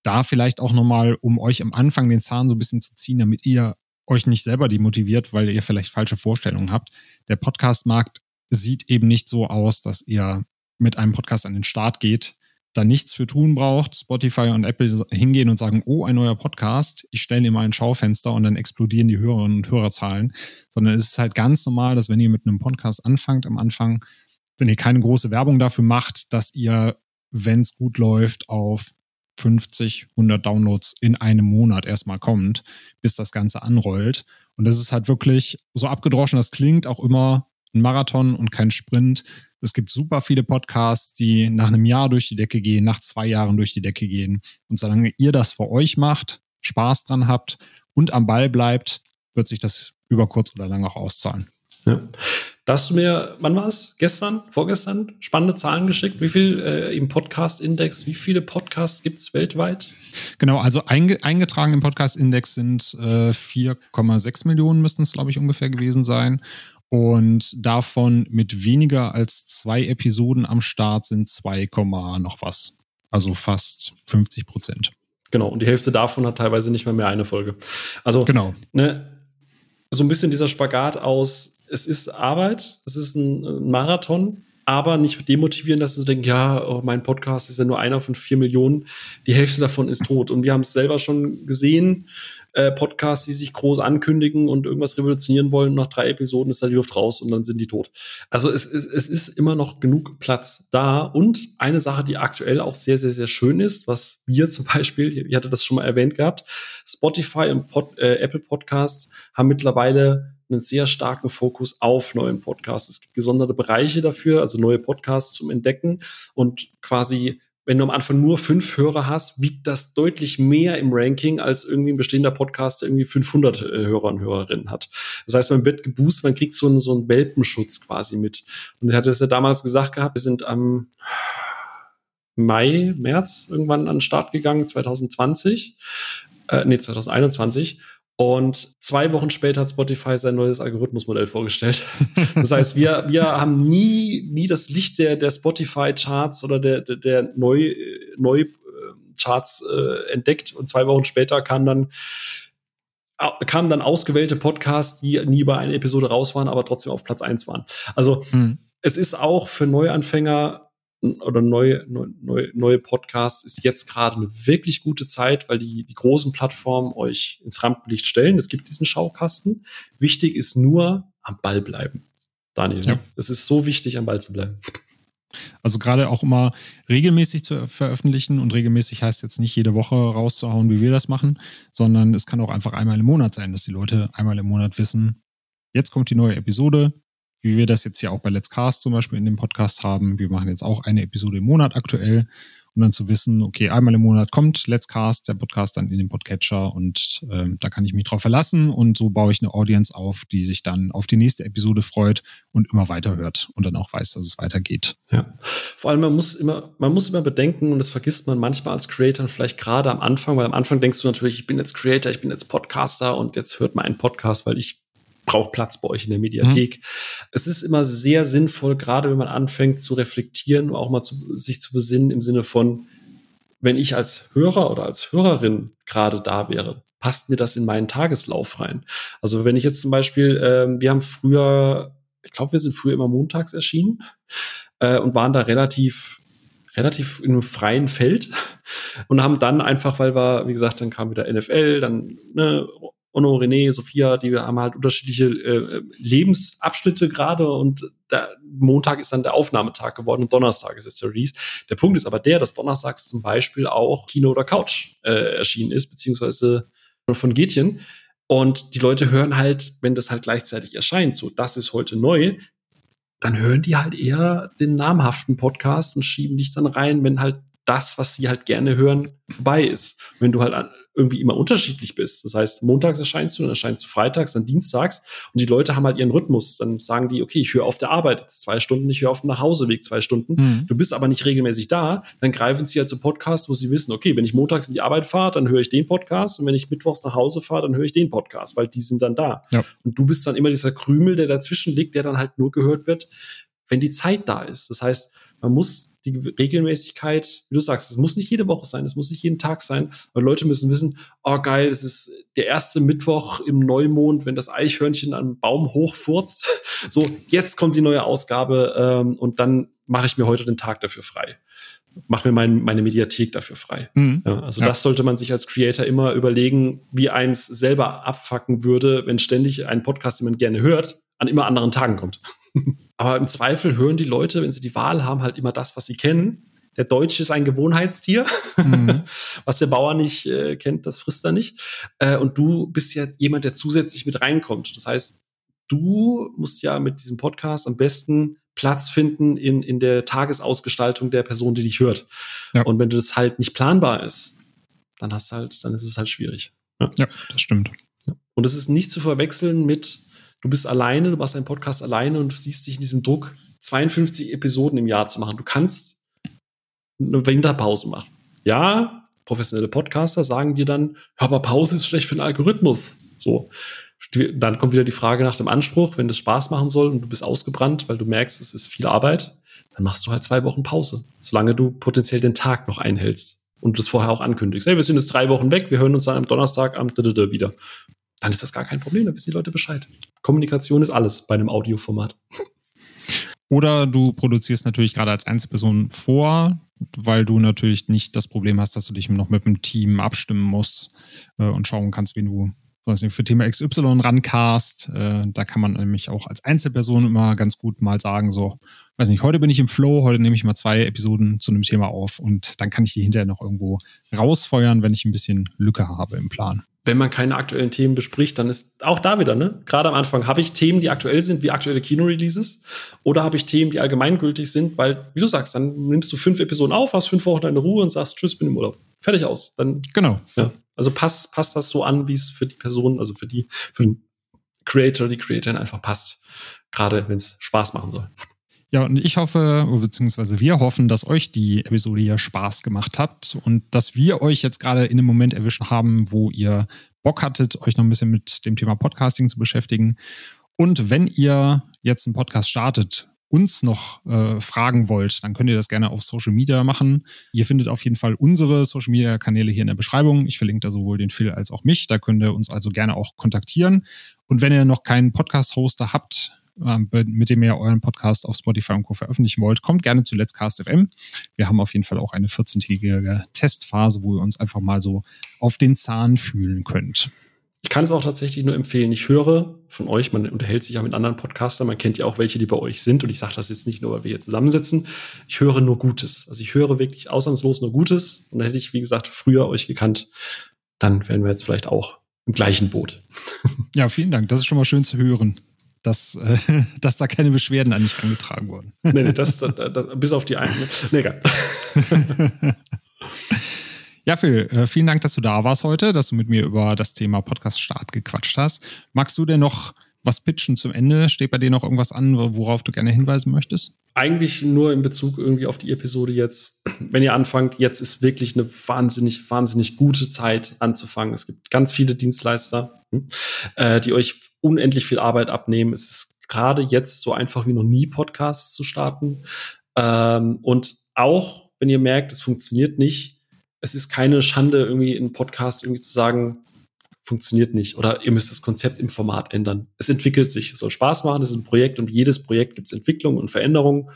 Da vielleicht auch nochmal, um euch am Anfang den Zahn so ein bisschen zu ziehen, damit ihr euch nicht selber demotiviert, weil ihr vielleicht falsche Vorstellungen habt. Der Podcast-Markt sieht eben nicht so aus, dass ihr mit einem Podcast an den Start geht, da nichts für tun braucht, Spotify und Apple hingehen und sagen, oh, ein neuer Podcast, ich stelle dir mal ein Schaufenster und dann explodieren die Hörerinnen und Hörerzahlen, sondern es ist halt ganz normal, dass wenn ihr mit einem Podcast anfangt am Anfang, wenn ihr keine große Werbung dafür macht, dass ihr, wenn es gut läuft, auf 50, 100 Downloads in einem Monat erstmal kommt, bis das Ganze anrollt. Und das ist halt wirklich so abgedroschen, das klingt auch immer ein Marathon und kein Sprint. Es gibt super viele Podcasts, die nach einem Jahr durch die Decke gehen, nach zwei Jahren durch die Decke gehen. Und solange ihr das für euch macht, Spaß dran habt und am Ball bleibt, wird sich das über kurz oder lang auch auszahlen. Ja. Da hast du mir, wann war es? Gestern, vorgestern, spannende Zahlen geschickt. Wie viel äh, im Podcast-Index, wie viele Podcasts gibt es weltweit? Genau, also einge eingetragen im Podcast-Index sind äh, 4,6 Millionen, müssten es, glaube ich, ungefähr gewesen sein. Und davon mit weniger als zwei Episoden am Start sind 2, noch was. Also fast 50 Prozent. Genau, und die Hälfte davon hat teilweise nicht mal mehr eine Folge. Also, genau. ne, so ein bisschen dieser Spagat aus, es ist Arbeit, es ist ein Marathon, aber nicht demotivieren, dass du denkst, ja, oh, mein Podcast ist ja nur einer von vier Millionen, die Hälfte davon ist tot. Und wir haben es selber schon gesehen, äh, Podcasts, die sich groß ankündigen und irgendwas revolutionieren wollen. Nach drei Episoden ist da die Luft raus und dann sind die tot. Also es, es, es ist immer noch genug Platz da. Und eine Sache, die aktuell auch sehr, sehr, sehr schön ist, was wir zum Beispiel, ich hatte das schon mal erwähnt gehabt, Spotify und Pod, äh, Apple Podcasts haben mittlerweile einen sehr starken Fokus auf neuen Podcasts. Es gibt gesonderte Bereiche dafür, also neue Podcasts zum Entdecken und quasi wenn du am Anfang nur fünf Hörer hast, wiegt das deutlich mehr im Ranking, als irgendwie ein bestehender Podcast, der irgendwie 500 äh, Hörer und Hörerinnen hat. Das heißt, man wird geboostet, man kriegt so einen, so einen Welpenschutz quasi mit. Und er hat es ja damals gesagt gehabt, wir sind am Mai, März irgendwann an den Start gegangen, 2020, äh, nee, 2021. Und zwei Wochen später hat Spotify sein neues Algorithmusmodell vorgestellt. Das heißt, wir, wir haben nie, nie das Licht der, der Spotify-Charts oder der, der, der Neu, Neu Charts äh, entdeckt. Und zwei Wochen später kam dann kamen dann ausgewählte Podcasts, die nie bei einer Episode raus waren, aber trotzdem auf Platz eins waren. Also hm. es ist auch für Neuanfänger oder neue, neue, neue Podcasts ist jetzt gerade eine wirklich gute Zeit, weil die, die großen Plattformen euch ins Rampenlicht stellen. Es gibt diesen Schaukasten. Wichtig ist nur am Ball bleiben. Daniel, ja. es ist so wichtig, am Ball zu bleiben. Also gerade auch immer regelmäßig zu veröffentlichen und regelmäßig heißt jetzt nicht jede Woche rauszuhauen, wie wir das machen, sondern es kann auch einfach einmal im Monat sein, dass die Leute einmal im Monat wissen, jetzt kommt die neue Episode, wie wir das jetzt hier auch bei Let's Cast zum Beispiel in dem Podcast haben. Wir machen jetzt auch eine Episode im Monat aktuell, um dann zu wissen, okay, einmal im Monat kommt Let's Cast, der Podcast dann in den Podcatcher und ähm, da kann ich mich drauf verlassen und so baue ich eine Audience auf, die sich dann auf die nächste Episode freut und immer weiterhört und dann auch weiß, dass es weitergeht. Ja. Vor allem, man muss immer, man muss immer bedenken, und das vergisst man manchmal als Creator, vielleicht gerade am Anfang, weil am Anfang denkst du natürlich, ich bin jetzt Creator, ich bin jetzt Podcaster und jetzt hört man einen Podcast, weil ich braucht Platz bei euch in der Mediathek. Mhm. Es ist immer sehr sinnvoll, gerade wenn man anfängt zu reflektieren, auch mal zu, sich zu besinnen im Sinne von, wenn ich als Hörer oder als Hörerin gerade da wäre, passt mir das in meinen Tageslauf rein? Also wenn ich jetzt zum Beispiel, äh, wir haben früher, ich glaube, wir sind früher immer montags erschienen äh, und waren da relativ relativ in einem freien Feld und haben dann einfach, weil wir, wie gesagt, dann kam wieder NFL, dann ne, Onno, René, Sophia, die haben halt unterschiedliche äh, Lebensabschnitte gerade und der Montag ist dann der Aufnahmetag geworden und Donnerstag ist jetzt der Release. Der Punkt ist aber der, dass Donnerstags zum Beispiel auch Kino oder Couch äh, erschienen ist, beziehungsweise von Getjen. Und die Leute hören halt, wenn das halt gleichzeitig erscheint, so das ist heute neu, dann hören die halt eher den namhaften Podcast und schieben dich dann rein, wenn halt das, was sie halt gerne hören, vorbei ist. Wenn du halt irgendwie immer unterschiedlich bist. Das heißt, montags erscheinst du, dann erscheinst du freitags, dann dienstags und die Leute haben halt ihren Rhythmus. Dann sagen die, okay, ich höre auf der Arbeit jetzt zwei Stunden, ich höre auf dem Nachhauseweg zwei Stunden. Mhm. Du bist aber nicht regelmäßig da, dann greifen sie halt zu Podcasts, wo sie wissen, okay, wenn ich montags in die Arbeit fahre, dann höre ich den Podcast und wenn ich mittwochs nach Hause fahre, dann höre ich den Podcast, weil die sind dann da. Ja. Und du bist dann immer dieser Krümel, der dazwischen liegt, der dann halt nur gehört wird, wenn die Zeit da ist. Das heißt, man muss die Regelmäßigkeit, wie du sagst, es muss nicht jede Woche sein, es muss nicht jeden Tag sein, weil Leute müssen wissen, oh geil, es ist der erste Mittwoch im Neumond, wenn das Eichhörnchen am Baum hochfurzt. So, jetzt kommt die neue Ausgabe ähm, und dann mache ich mir heute den Tag dafür frei. Mach mir mein, meine Mediathek dafür frei. Mhm. Ja, also ja. das sollte man sich als Creator immer überlegen, wie einem es selber abfacken würde, wenn ständig ein Podcast, den man gerne hört, an immer anderen Tagen kommt. Aber im Zweifel hören die Leute, wenn sie die Wahl haben, halt immer das, was sie kennen. Der Deutsche ist ein Gewohnheitstier. Mhm. was der Bauer nicht äh, kennt, das frisst er nicht. Äh, und du bist ja jemand, der zusätzlich mit reinkommt. Das heißt, du musst ja mit diesem Podcast am besten Platz finden in, in der Tagesausgestaltung der Person, die dich hört. Ja. Und wenn das halt nicht planbar ist, dann hast halt, dann ist es halt schwierig. Ja, ja das stimmt. Und es ist nicht zu verwechseln mit du bist alleine, du machst einen Podcast alleine und siehst dich in diesem Druck, 52 Episoden im Jahr zu machen. Du kannst eine Winterpause machen. Ja, professionelle Podcaster sagen dir dann, ja, aber Pause ist schlecht für den Algorithmus. So. Dann kommt wieder die Frage nach dem Anspruch, wenn das Spaß machen soll und du bist ausgebrannt, weil du merkst, es ist viel Arbeit, dann machst du halt zwei Wochen Pause, solange du potenziell den Tag noch einhältst und das vorher auch ankündigst. Hey, wir sind jetzt drei Wochen weg, wir hören uns dann am Donnerstag am wieder dann ist das gar kein Problem, dann wissen die Leute Bescheid. Kommunikation ist alles bei einem Audioformat. Oder du produzierst natürlich gerade als Einzelperson vor, weil du natürlich nicht das Problem hast, dass du dich noch mit dem Team abstimmen musst äh, und schauen kannst, wie du für Thema XY rancast. Äh, da kann man nämlich auch als Einzelperson immer ganz gut mal sagen, so, weiß nicht, heute bin ich im Flow, heute nehme ich mal zwei Episoden zu einem Thema auf und dann kann ich die hinterher noch irgendwo rausfeuern, wenn ich ein bisschen Lücke habe im Plan wenn man keine aktuellen Themen bespricht, dann ist auch da wieder, ne? Gerade am Anfang, habe ich Themen, die aktuell sind, wie aktuelle Kinoreleases, oder habe ich Themen, die allgemeingültig sind, weil, wie du sagst, dann nimmst du fünf Episoden auf, hast fünf Wochen deine Ruhe und sagst, tschüss, bin im Urlaub. Fertig aus. Dann, genau. Ja. Also passt, passt das so an, wie es für die Person, also für die, für den Creator, die Creatorin einfach passt. Gerade wenn es Spaß machen soll. Ja, und ich hoffe, beziehungsweise wir hoffen, dass euch die Episode hier Spaß gemacht hat und dass wir euch jetzt gerade in einem Moment erwischen haben, wo ihr Bock hattet, euch noch ein bisschen mit dem Thema Podcasting zu beschäftigen. Und wenn ihr jetzt einen Podcast startet, uns noch äh, fragen wollt, dann könnt ihr das gerne auf Social Media machen. Ihr findet auf jeden Fall unsere Social Media Kanäle hier in der Beschreibung. Ich verlinke da sowohl den Phil als auch mich. Da könnt ihr uns also gerne auch kontaktieren. Und wenn ihr noch keinen Podcast-Hoster habt, mit dem ihr euren Podcast auf Spotify und Co. veröffentlichen wollt, kommt gerne zu Let's Cast FM. Wir haben auf jeden Fall auch eine 14-tägige Testphase, wo ihr uns einfach mal so auf den Zahn fühlen könnt. Ich kann es auch tatsächlich nur empfehlen. Ich höre von euch, man unterhält sich ja mit anderen Podcastern, man kennt ja auch welche, die bei euch sind. Und ich sage das jetzt nicht nur, weil wir hier zusammensitzen. Ich höre nur Gutes. Also ich höre wirklich ausnahmslos nur Gutes. Und da hätte ich, wie gesagt, früher euch gekannt, dann wären wir jetzt vielleicht auch im gleichen Boot. Ja, vielen Dank. Das ist schon mal schön zu hören dass, äh, dass da keine Beschwerden an dich angetragen wurden. Nee, nee, das, das, das bis auf die einen. Ne? Nee, egal. Ja, Phil, äh, vielen Dank, dass du da warst heute, dass du mit mir über das Thema Podcast-Start gequatscht hast. Magst du denn noch was pitchen zum Ende? Steht bei dir noch irgendwas an, worauf du gerne hinweisen möchtest? Eigentlich nur in Bezug irgendwie auf die Episode jetzt. Wenn ihr anfangt, jetzt ist wirklich eine wahnsinnig, wahnsinnig gute Zeit anzufangen. Es gibt ganz viele Dienstleister, hm, äh, die euch unendlich viel Arbeit abnehmen. Es ist gerade jetzt so einfach wie noch nie Podcasts zu starten. Ähm, und auch, wenn ihr merkt, es funktioniert nicht, es ist keine Schande, irgendwie in Podcast irgendwie zu sagen, funktioniert nicht oder ihr müsst das Konzept im Format ändern. Es entwickelt sich, es soll Spaß machen, es ist ein Projekt und jedes Projekt gibt es Entwicklung und Veränderungen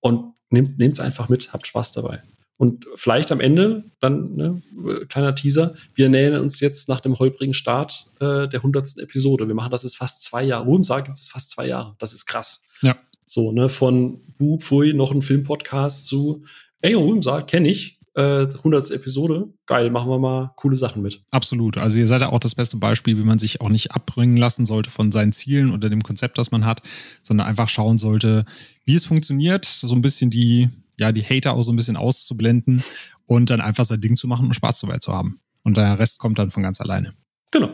und nehmt es einfach mit, habt Spaß dabei. Und vielleicht am Ende, dann, ne, kleiner Teaser, wir nähern uns jetzt nach dem holprigen Start äh, der hundertsten Episode. Wir machen das jetzt fast zwei Jahre. Ruhm sagt gibt es fast zwei Jahre. Das ist krass. Ja. So, ne, von Bu, Pfui, noch ein Filmpodcast zu, ey, Ruhmsaal kenne ich, äh, 100. Episode, geil, machen wir mal coole Sachen mit. Absolut. Also ihr seid ja auch das beste Beispiel, wie man sich auch nicht abbringen lassen sollte von seinen Zielen oder dem Konzept, das man hat, sondern einfach schauen sollte, wie es funktioniert, so ein bisschen die ja, die Hater auch so ein bisschen auszublenden und dann einfach sein Ding zu machen und Spaß dabei zu haben. Und der Rest kommt dann von ganz alleine. Genau.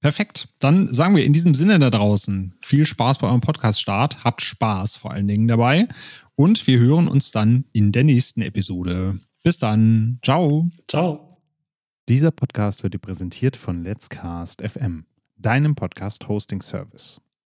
Perfekt. Dann sagen wir in diesem Sinne da draußen viel Spaß bei eurem Podcast-Start. Habt Spaß vor allen Dingen dabei. Und wir hören uns dann in der nächsten Episode. Bis dann. Ciao. Ciao. Dieser Podcast wird dir präsentiert von Let's Cast FM, deinem Podcast-Hosting-Service.